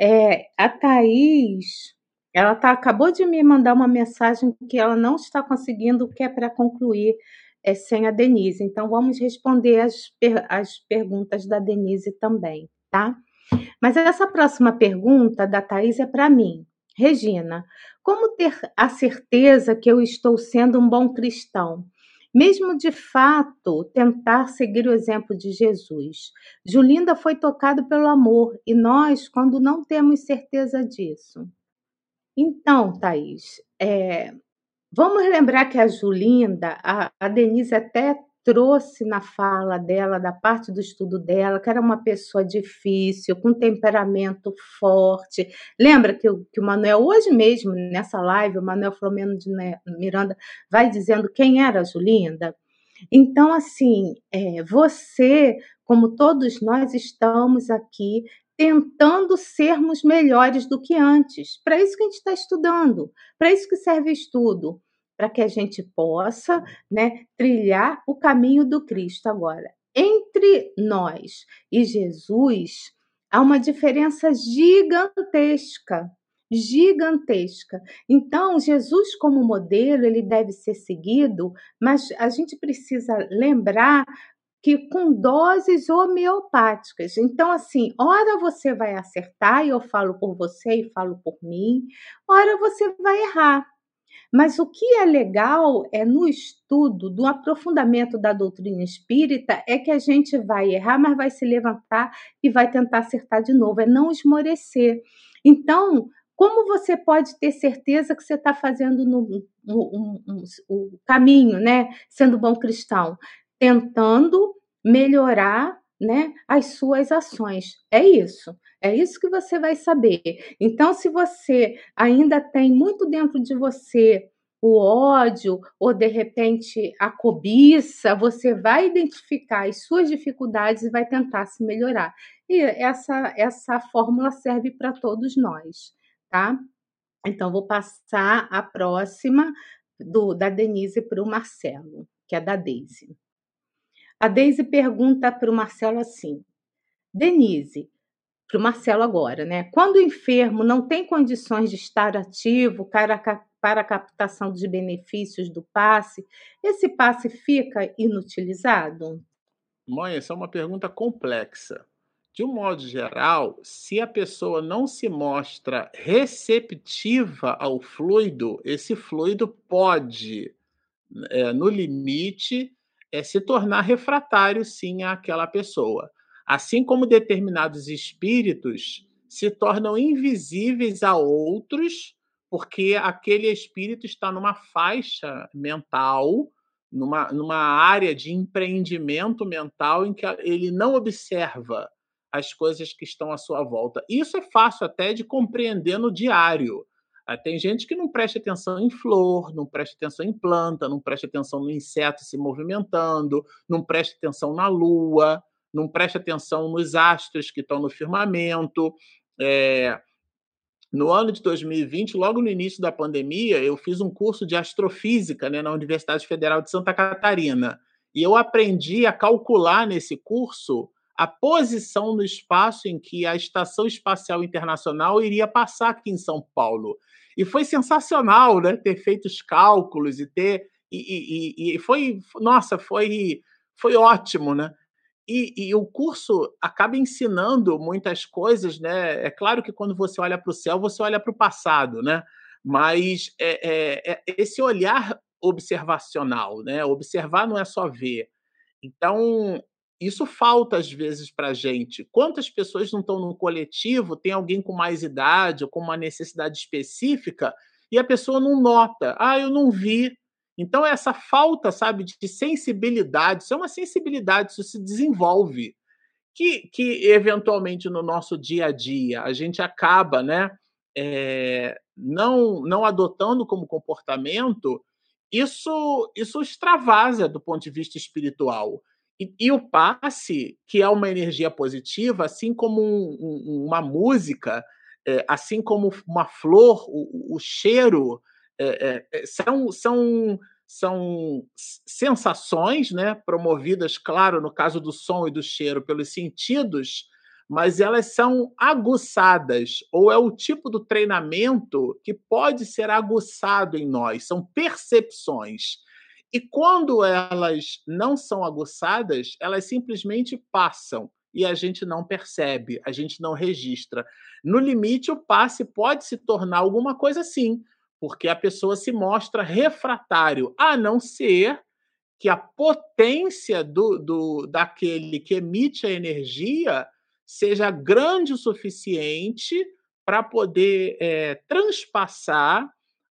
D: É, a Thaís, ela tá, acabou de me mandar uma mensagem que ela não está conseguindo, que é para concluir é, sem a Denise. Então, vamos responder as, as perguntas da Denise também, tá? Mas essa próxima pergunta da Thaís é para mim. Regina, como ter a certeza que eu estou sendo um bom cristão? Mesmo de fato tentar seguir o exemplo de Jesus. Julinda foi tocada pelo amor e nós, quando não temos certeza disso. Então, Thaís, é, vamos lembrar que a Julinda, a, a Denise até trouxe na fala dela, da parte do estudo dela, que era uma pessoa difícil, com temperamento forte. Lembra que, o, que o Manuel, hoje mesmo, nessa live, o Manuel Flomeno de Miranda vai dizendo quem era a Julinda? Então, assim, é, você, como todos nós, estamos aqui tentando sermos melhores do que antes. Para isso que a gente está estudando, para isso que serve o estudo para que a gente possa né, trilhar o caminho do Cristo. Agora, entre nós e Jesus, há uma diferença gigantesca. Gigantesca. Então, Jesus, como modelo, ele deve ser seguido, mas a gente precisa lembrar que com doses homeopáticas. Então, assim, ora você vai acertar, e eu falo por você e falo por mim, ora você vai errar. Mas o que é legal é no estudo, do aprofundamento da doutrina espírita, é que a gente vai errar, mas vai se levantar e vai tentar acertar de novo, é não esmorecer. Então, como você pode ter certeza que você está fazendo o caminho, né? Sendo bom cristão? Tentando melhorar né, as suas ações. É isso. É isso que você vai saber. Então, se você ainda tem muito dentro de você o ódio ou de repente a cobiça, você vai identificar as suas dificuldades e vai tentar se melhorar. E essa essa fórmula serve para todos nós, tá? Então vou passar a próxima do da Denise para o Marcelo, que é da Deise. A Deise pergunta para o Marcelo assim: Denise, para o Marcelo agora, né? Quando o enfermo não tem condições de estar ativo para, para a captação dos benefícios do passe, esse passe fica inutilizado?
B: Mãe, essa é uma pergunta complexa. De um modo geral, se a pessoa não se mostra receptiva ao fluido, esse fluido pode, é, no limite, é, se tornar refratário, sim, àquela pessoa. Assim como determinados espíritos se tornam invisíveis a outros, porque aquele espírito está numa faixa mental, numa, numa área de empreendimento mental em que ele não observa as coisas que estão à sua volta. Isso é fácil até de compreender no diário. Ah, tem gente que não presta atenção em flor, não presta atenção em planta, não presta atenção no inseto se movimentando, não presta atenção na lua não presta atenção nos astros que estão no firmamento. É, no ano de 2020, logo no início da pandemia, eu fiz um curso de astrofísica né, na Universidade Federal de Santa Catarina. E eu aprendi a calcular nesse curso a posição no espaço em que a Estação Espacial Internacional iria passar aqui em São Paulo. E foi sensacional né, ter feito os cálculos e ter. E, e, e foi. Nossa, foi, foi ótimo, né? E, e, o curso acaba ensinando muitas coisas, né? É claro que quando você olha para o céu, você olha para o passado, né? Mas é, é, é, esse olhar observacional, né? Observar não é só ver. Então, isso falta às vezes para a gente. Quantas pessoas não estão no coletivo, tem alguém com mais idade ou com uma necessidade específica e a pessoa não nota? Ah, eu não vi. Então, essa falta, sabe, de sensibilidade, isso é uma sensibilidade, isso se desenvolve, que, que eventualmente no nosso dia a dia a gente acaba, né, é, não, não adotando como comportamento, isso, isso extravasa do ponto de vista espiritual. E, e, o passe, que é uma energia positiva, assim como um, um, uma música, é, assim como uma flor, o, o cheiro, é, é, são, são, são sensações né, promovidas, claro, no caso do som e do cheiro, pelos sentidos, mas elas são aguçadas, ou é o tipo do treinamento que pode ser aguçado em nós, são percepções. E quando elas não são aguçadas, elas simplesmente passam e a gente não percebe, a gente não registra. No limite, o passe pode se tornar alguma coisa assim, porque a pessoa se mostra refratário, a não ser que a potência do, do daquele que emite a energia seja grande o suficiente para poder é, transpassar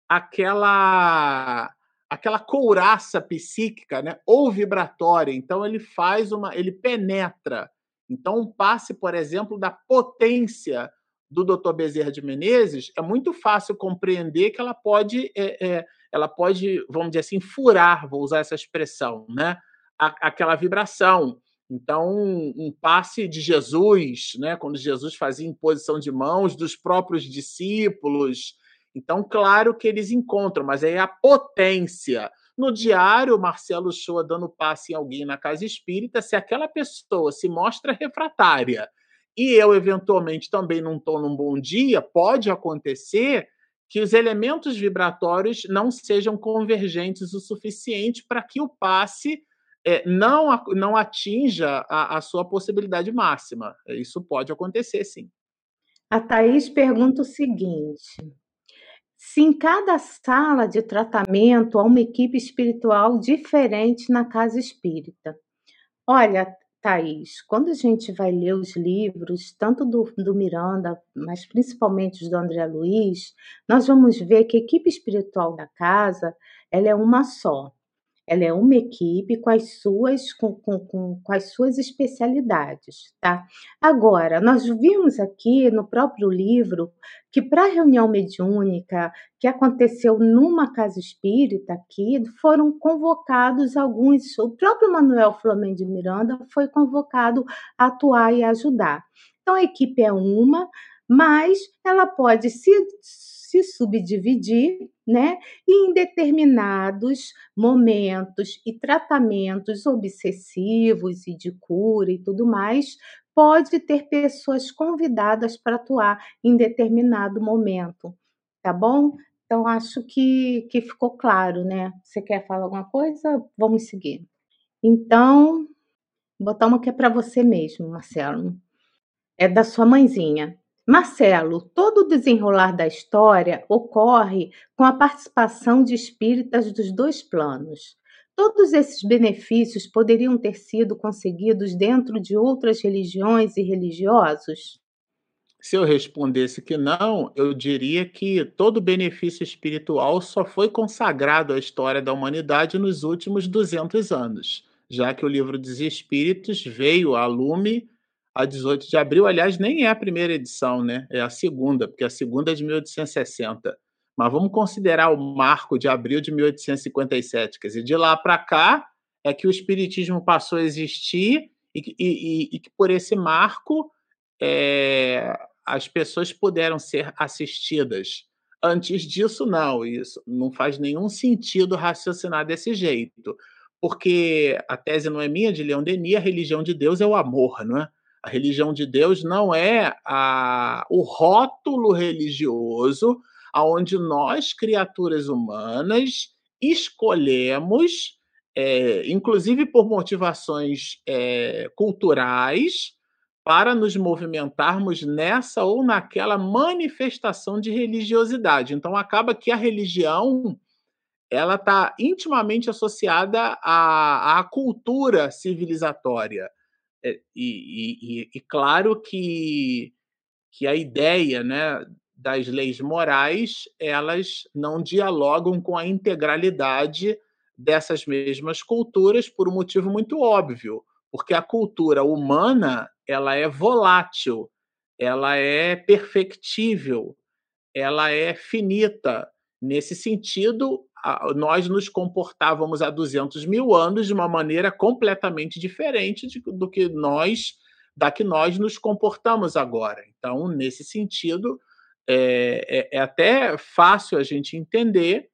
B: aquela aquela couraça psíquica, né, ou vibratória. Então ele faz uma, ele penetra. Então um passe, por exemplo, da potência do Dr. Bezerra de Menezes é muito fácil compreender que ela pode, é, é, ela pode, vamos dizer assim, furar, vou usar essa expressão, né, aquela vibração. Então, um, um passe de Jesus, né, quando Jesus fazia imposição de mãos dos próprios discípulos, então, claro que eles encontram, mas aí a potência. No diário, Marcelo Shoa dando passe em alguém na casa espírita, se aquela pessoa se mostra refratária e eu, eventualmente, também não estou num bom dia, pode acontecer que os elementos vibratórios não sejam convergentes o suficiente para que o passe é, não, não atinja a, a sua possibilidade máxima. Isso pode acontecer, sim.
D: A Thaís pergunta o seguinte: se em cada sala de tratamento há uma equipe espiritual diferente na casa espírita. Olha, Thaís, quando a gente vai ler os livros, tanto do, do Miranda, mas principalmente os do André Luiz, nós vamos ver que a equipe espiritual da casa ela é uma só. Ela é uma equipe com as suas, com, com, com, com as suas especialidades, tá? Agora, nós vimos aqui no próprio livro que para a reunião mediúnica que aconteceu numa casa espírita aqui, foram convocados alguns, o próprio Manuel Flamengo de Miranda foi convocado a atuar e ajudar. Então a equipe é uma, mas ela pode se se subdividir, né? E em determinados momentos e tratamentos obsessivos e de cura e tudo mais, pode ter pessoas convidadas para atuar em determinado momento, tá bom? Então, acho que, que ficou claro, né? Você quer falar alguma coisa? Vamos seguir. Então, botar uma que é para você mesmo, Marcelo. É da sua mãezinha. Marcelo, todo o desenrolar da história ocorre com a participação de espíritas dos dois planos. Todos esses benefícios poderiam ter sido conseguidos dentro de outras religiões e religiosos?
B: Se eu respondesse que não, eu diria que todo benefício espiritual só foi consagrado à história da humanidade nos últimos 200 anos, já que o livro dos Espíritos veio a lume a 18 de abril. Aliás, nem é a primeira edição, né? É a segunda, porque a segunda é de 1860. Mas vamos considerar o marco de abril de 1857. Quer dizer, de lá para cá é que o Espiritismo passou a existir e, e, e, que por esse marco é, as pessoas puderam ser assistidas. Antes disso, não. Isso não faz nenhum sentido raciocinar desse jeito. Porque a tese não é minha, de Leon Denis, a religião de Deus é o amor, não é? A religião de Deus não é a, o rótulo religioso aonde nós, criaturas humanas, escolhemos, é, inclusive por motivações é, culturais, para nos movimentarmos nessa ou naquela manifestação de religiosidade. Então acaba que a religião ela está intimamente associada à, à cultura civilizatória. É, e, e, e, claro que, que a ideia né, das leis morais elas não dialogam com a integralidade dessas mesmas culturas por um motivo muito óbvio, porque a cultura humana ela é volátil, ela é perfectível, ela é finita. Nesse sentido, nós nos comportávamos há 200 mil anos de uma maneira completamente diferente de, do que nós da que nós nos comportamos agora. Então, nesse sentido, é, é, é até fácil a gente entender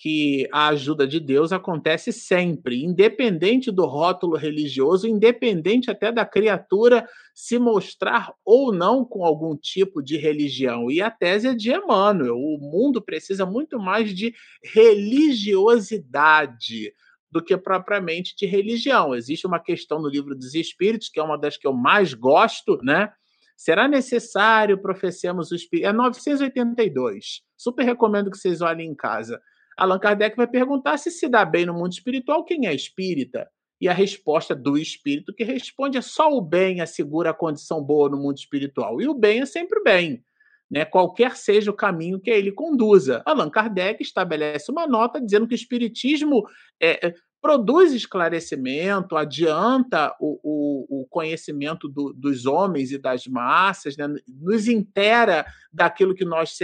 B: que a ajuda de Deus acontece sempre, independente do rótulo religioso, independente até da criatura se mostrar ou não com algum tipo de religião. E a tese é de Emmanuel: o mundo precisa muito mais de religiosidade do que propriamente de religião. Existe uma questão no livro dos Espíritos, que é uma das que eu mais gosto, né? Será necessário professemos o Espírito? É 982. Super recomendo que vocês olhem em casa Allan Kardec vai perguntar se se dá bem no mundo espiritual, quem é espírita? E a resposta do espírito que responde é só o bem assegura a condição boa no mundo espiritual. E o bem é sempre bem. né, qualquer seja o caminho que ele conduza. Allan Kardec estabelece uma nota dizendo que o Espiritismo é, é produz esclarecimento, adianta o, o, o conhecimento do, dos homens e das massas, né? nos intera daquilo que nós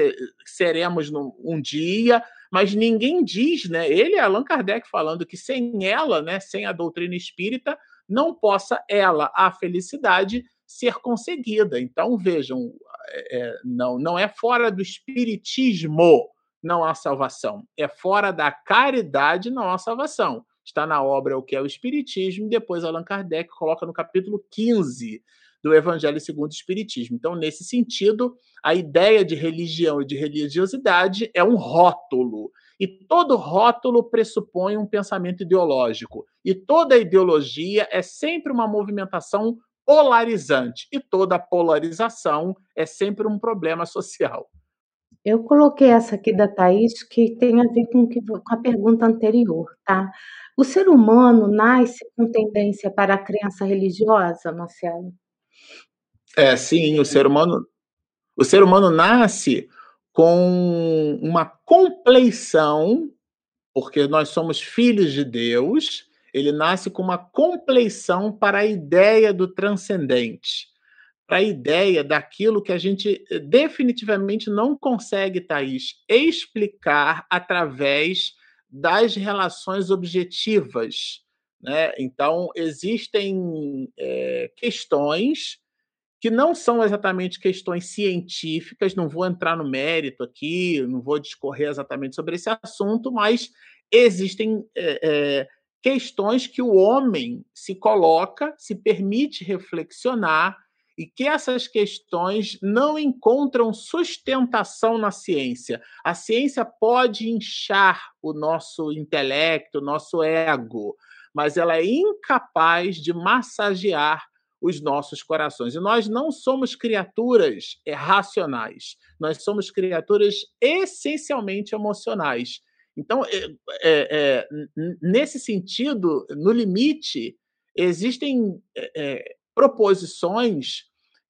B: seremos um dia, mas ninguém diz, né? Ele é Allan Kardec falando que sem ela, né, sem a doutrina espírita, não possa ela, a felicidade, ser conseguida. Então, vejam, é, é, não, não é fora do espiritismo não há salvação, é fora da caridade não há salvação. Está na obra O que é o Espiritismo, e depois Allan Kardec coloca no capítulo 15 do Evangelho segundo o Espiritismo. Então, nesse sentido, a ideia de religião e de religiosidade é um rótulo. E todo rótulo pressupõe um pensamento ideológico. E toda ideologia é sempre uma movimentação polarizante. E toda polarização é sempre um problema social.
D: Eu coloquei essa aqui da Thaís, que tem a ver com, que, com a pergunta anterior, tá? O ser humano nasce com tendência para a crença religiosa, Marcelo?
B: É, sim, o ser humano, o ser humano nasce com uma compleição, porque nós somos filhos de Deus, ele nasce com uma compleição para a ideia do transcendente, para a ideia daquilo que a gente eh, definitivamente não consegue, Thaís, explicar através das relações objetivas. Né? Então, existem é, questões que não são exatamente questões científicas, não vou entrar no mérito aqui, não vou discorrer exatamente sobre esse assunto, mas existem é, é, questões que o homem se coloca, se permite reflexionar e que essas questões não encontram sustentação na ciência. A ciência pode inchar o nosso intelecto, o nosso ego, mas ela é incapaz de massagear os nossos corações. E nós não somos criaturas racionais, nós somos criaturas essencialmente emocionais. Então, é, é, é nesse sentido, no limite, existem é, é, proposições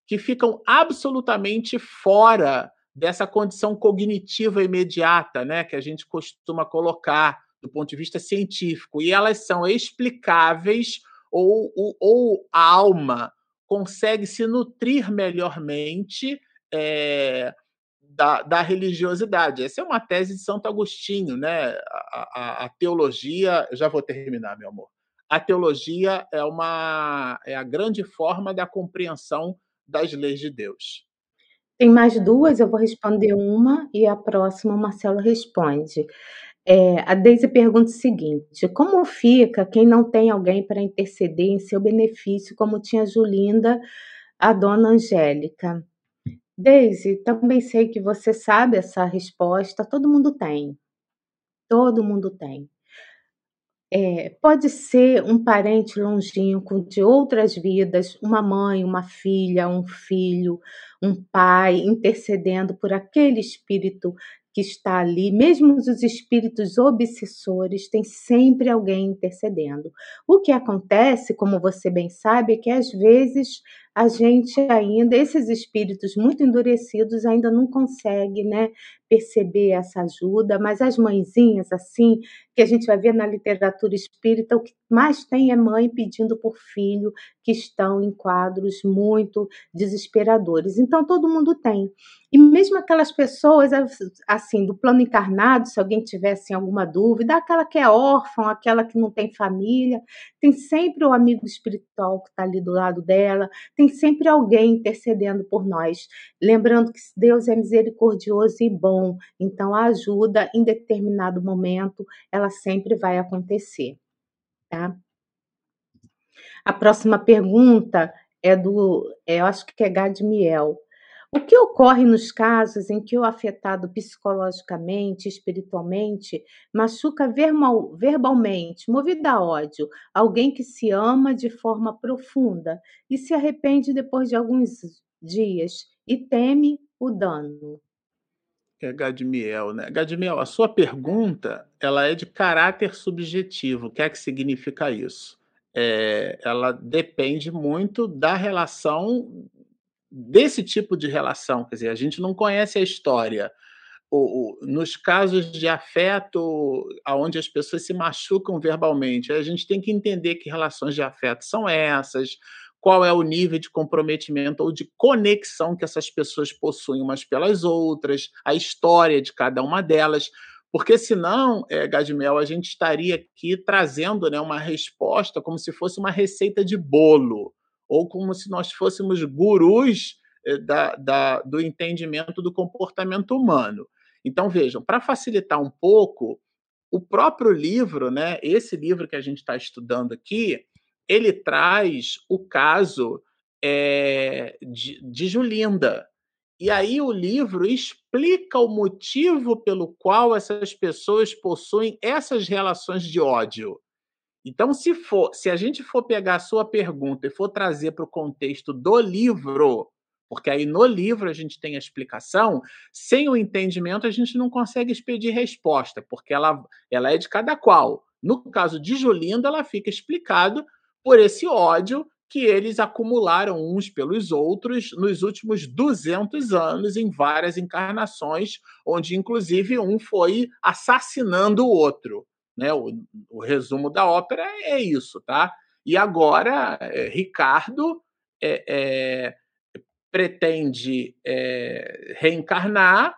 B: que ficam absolutamente fora dessa condição cognitiva imediata, né, que a gente costuma colocar do ponto de vista científico, e elas são explicáveis ou, ou, a alma consegue se nutrir melhormente é, da, da, religiosidade. Essa é uma tese de Santo Agostinho, né? A, a, a teologia, já vou terminar, meu amor a teologia é uma é a grande forma da compreensão das leis de Deus.
D: Tem mais duas, eu vou responder uma e a próxima o Marcelo responde. É, a Deise pergunta o seguinte: como fica quem não tem alguém para interceder em seu benefício, como tinha Julinda, a dona Angélica? Deise, também sei que você sabe essa resposta, todo mundo tem. Todo mundo tem. É, pode ser um parente longínquo de outras vidas, uma mãe, uma filha, um filho, um pai intercedendo por aquele espírito que está ali, mesmo os espíritos obsessores, tem sempre alguém intercedendo. O que acontece, como você bem sabe, é que às vezes a gente ainda, esses espíritos muito endurecidos ainda não consegue, né, perceber essa ajuda, mas as mãezinhas, assim, que a gente vai ver na literatura espírita, o que mais tem é mãe pedindo por filho, que estão em quadros muito desesperadores. Então, todo mundo tem. E mesmo aquelas pessoas, assim, do plano encarnado, se alguém tivesse alguma dúvida, aquela que é órfã, aquela que não tem família, tem sempre o amigo espiritual que está ali do lado dela, tem tem sempre alguém intercedendo por nós. Lembrando que Deus é misericordioso e bom, então a ajuda em determinado momento, ela sempre vai acontecer, tá? A próxima pergunta é do, é, eu acho que é Gadmiel. O que ocorre nos casos em que o afetado psicologicamente, espiritualmente, machuca verbalmente, movido a ódio, alguém que se ama de forma profunda e se arrepende depois de alguns dias e teme o dano?
B: É Gadmiel, né? Gadmiel, a sua pergunta ela é de caráter subjetivo. O que é que significa isso? É, ela depende muito da relação desse tipo de relação. Quer dizer, a gente não conhece a história. O, o, nos casos de afeto, onde as pessoas se machucam verbalmente, a gente tem que entender que relações de afeto são essas, qual é o nível de comprometimento ou de conexão que essas pessoas possuem umas pelas outras, a história de cada uma delas. Porque senão, é, Gadmel, a gente estaria aqui trazendo né, uma resposta como se fosse uma receita de bolo, ou como se nós fôssemos gurus é, da, da, do entendimento do comportamento humano. Então, vejam, para facilitar um pouco, o próprio livro, né, esse livro que a gente está estudando aqui, ele traz o caso é, de, de Julinda. E aí o livro explica o motivo pelo qual essas pessoas possuem essas relações de ódio. Então, se for, se a gente for pegar a sua pergunta e for trazer para o contexto do livro, porque aí no livro a gente tem a explicação, sem o entendimento a gente não consegue expedir resposta, porque ela, ela é de cada qual. No caso de Julinda, ela fica explicado por esse ódio que eles acumularam uns pelos outros nos últimos 200 anos, em várias encarnações, onde inclusive um foi assassinando o outro. Né? O, o resumo da ópera é isso, tá? E agora, é, Ricardo é, pretende reencarnar,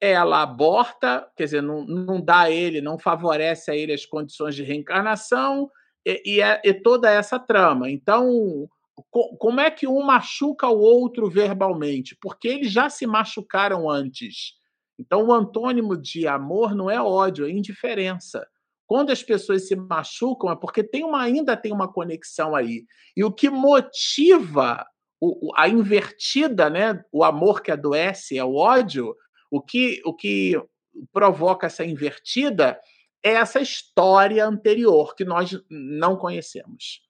B: ela aborta, quer dizer, não, não dá a ele, não favorece a ele as condições de reencarnação, e, e, é, e toda essa trama. Então, co, como é que um machuca o outro verbalmente? Porque eles já se machucaram antes. Então, o antônimo de amor não é ódio, é indiferença. Quando as pessoas se machucam é porque tem uma, ainda tem uma conexão aí. E o que motiva o, a invertida, né, o amor que adoece é o ódio, o que, o que provoca essa invertida é essa história anterior que nós não conhecemos.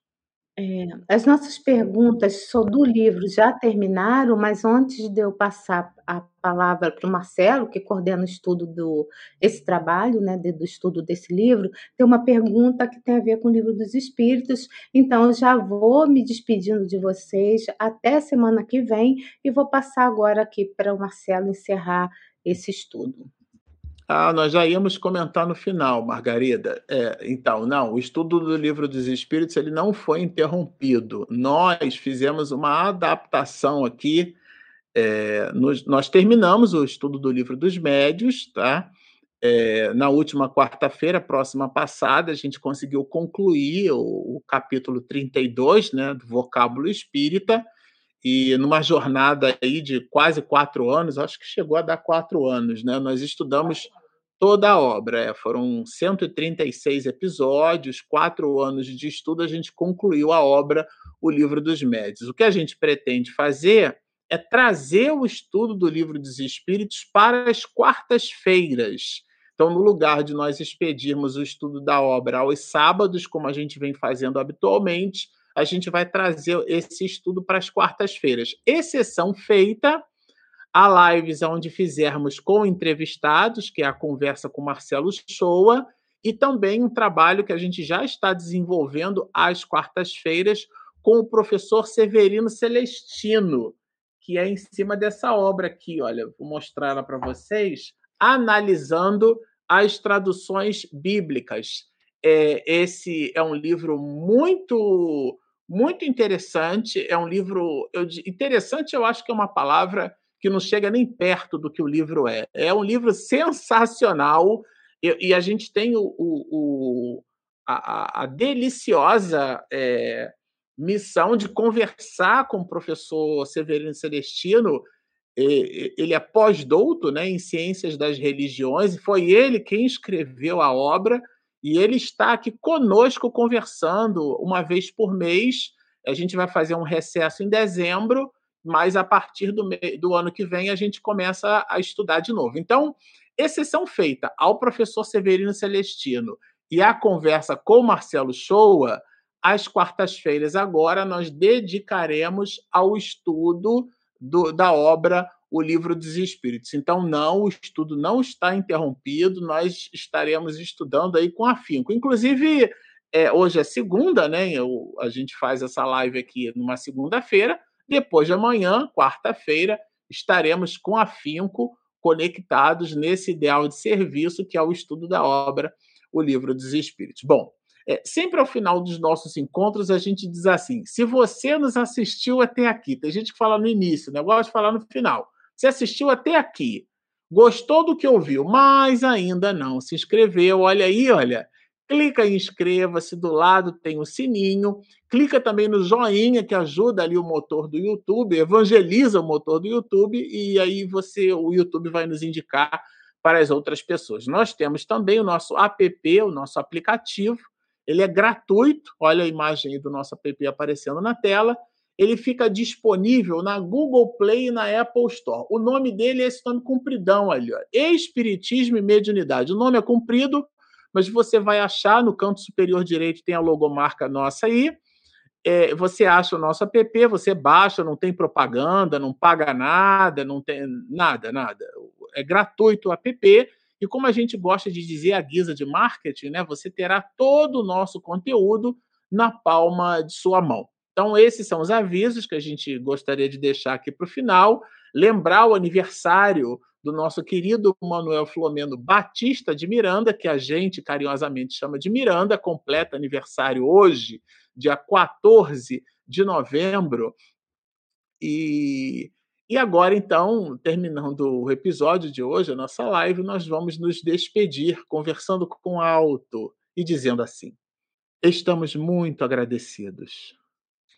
D: É, as nossas perguntas sobre o livro já terminaram, mas antes de eu passar a palavra para o Marcelo, que coordena o estudo do esse trabalho, né, do estudo desse livro, tem uma pergunta que tem a ver com o livro dos Espíritos. Então, eu já vou me despedindo de vocês até semana que vem e vou passar agora aqui para o Marcelo encerrar esse estudo.
B: Ah, nós já íamos comentar no final, Margarida. É, então, não, o estudo do livro dos Espíritos ele não foi interrompido. Nós fizemos uma adaptação aqui. É, nos, nós terminamos o estudo do livro dos Médios, tá? É, na última quarta-feira, próxima passada, a gente conseguiu concluir o, o capítulo 32 né, do vocábulo espírita, e numa jornada aí de quase quatro anos, acho que chegou a dar quatro anos, né? Nós estudamos toda a obra. É, foram 136 episódios, quatro anos de estudo, a gente concluiu a obra O Livro dos Médios. O que a gente pretende fazer é trazer o estudo do Livro dos Espíritos para as quartas-feiras. Então, no lugar de nós expedirmos o estudo da obra aos sábados, como a gente vem fazendo habitualmente, a gente vai trazer esse estudo para as quartas-feiras. Exceção feita a lives onde fizermos com entrevistados, que é a conversa com Marcelo Shoa, e também um trabalho que a gente já está desenvolvendo às quartas-feiras com o professor Severino Celestino, que é em cima dessa obra aqui, olha, vou mostrar ela para vocês, analisando as traduções bíblicas. É, esse é um livro muito muito interessante. É um livro. Eu, interessante, eu acho que é uma palavra que não chega nem perto do que o livro é. É um livro sensacional e, e a gente tem o, o, o a, a, deliciosa é, missão de conversar com o professor Severino Celestino. Ele é pós-douto né, em Ciências das Religiões, e foi ele quem escreveu a obra e ele está aqui conosco conversando uma vez por mês. A gente vai fazer um recesso em dezembro, mas a partir do, do ano que vem a gente começa a estudar de novo. Então, exceção feita ao professor Severino Celestino e à conversa com Marcelo Shoa, às quartas-feiras agora nós dedicaremos ao estudo do, da obra o livro dos Espíritos. Então, não, o estudo não está interrompido, nós estaremos estudando aí com afinco. Inclusive, é, hoje é segunda, né? Eu, a gente faz essa live aqui numa segunda-feira. Depois de amanhã, quarta-feira, estaremos com afinco conectados nesse ideal de serviço que é o estudo da obra, o Livro dos Espíritos. Bom, é, sempre ao final dos nossos encontros a gente diz assim: se você nos assistiu até aqui, tem gente que fala no início, né? gosto de falar no final. Se assistiu até aqui, gostou do que ouviu, mas ainda não se inscreveu, olha aí, olha, clica em inscreva-se, do lado tem o sininho, clica também no joinha que ajuda ali o motor do YouTube, evangeliza o motor do YouTube e aí você, o YouTube vai nos indicar para as outras pessoas. Nós temos também o nosso app, o nosso aplicativo, ele é gratuito, olha a imagem do nosso app aparecendo na tela. Ele fica disponível na Google Play e na Apple Store. O nome dele é esse nome compridão ali, ó. Espiritismo e Mediunidade. O nome é comprido, mas você vai achar no canto superior direito tem a logomarca nossa aí. É, você acha o nosso app, você baixa, não tem propaganda, não paga nada, não tem nada, nada. É gratuito o app. E como a gente gosta de dizer a guisa de marketing, né, você terá todo o nosso conteúdo na palma de sua mão. Então, esses são os avisos que a gente gostaria de deixar aqui para o final. Lembrar o aniversário do nosso querido Manuel Flomeno Batista de Miranda, que a gente carinhosamente chama de Miranda, completa aniversário hoje, dia 14 de novembro. E, e agora, então, terminando o episódio de hoje, a nossa live, nós vamos nos despedir conversando com alto e dizendo assim: Estamos muito agradecidos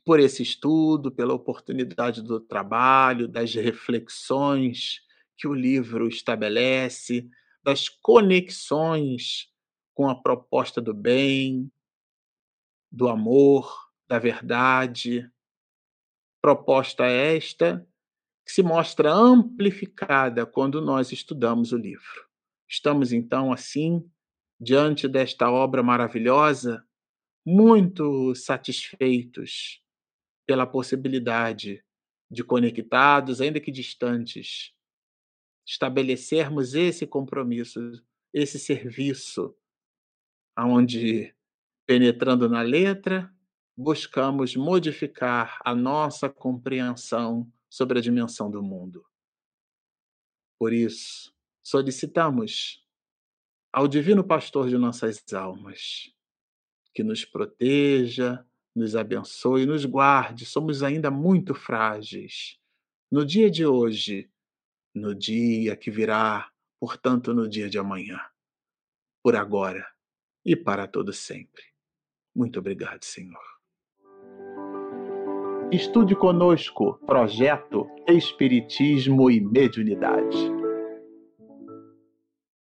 B: por esse estudo, pela oportunidade do trabalho, das reflexões que o livro estabelece, das conexões com a proposta do bem, do amor, da verdade. Proposta esta que se mostra amplificada quando nós estudamos o livro. Estamos então, assim, diante desta obra maravilhosa, muito satisfeitos pela possibilidade de conectados, ainda que distantes, estabelecermos esse compromisso, esse serviço, aonde penetrando na letra, buscamos modificar a nossa compreensão sobre a dimensão do mundo. Por isso, solicitamos ao Divino Pastor de nossas almas que nos proteja, nos abençoe, nos guarde. Somos ainda muito frágeis. No dia de hoje, no dia que virá, portanto, no dia de amanhã, por agora e para todo sempre. Muito obrigado, Senhor. Estude conosco projeto Espiritismo e Mediunidade.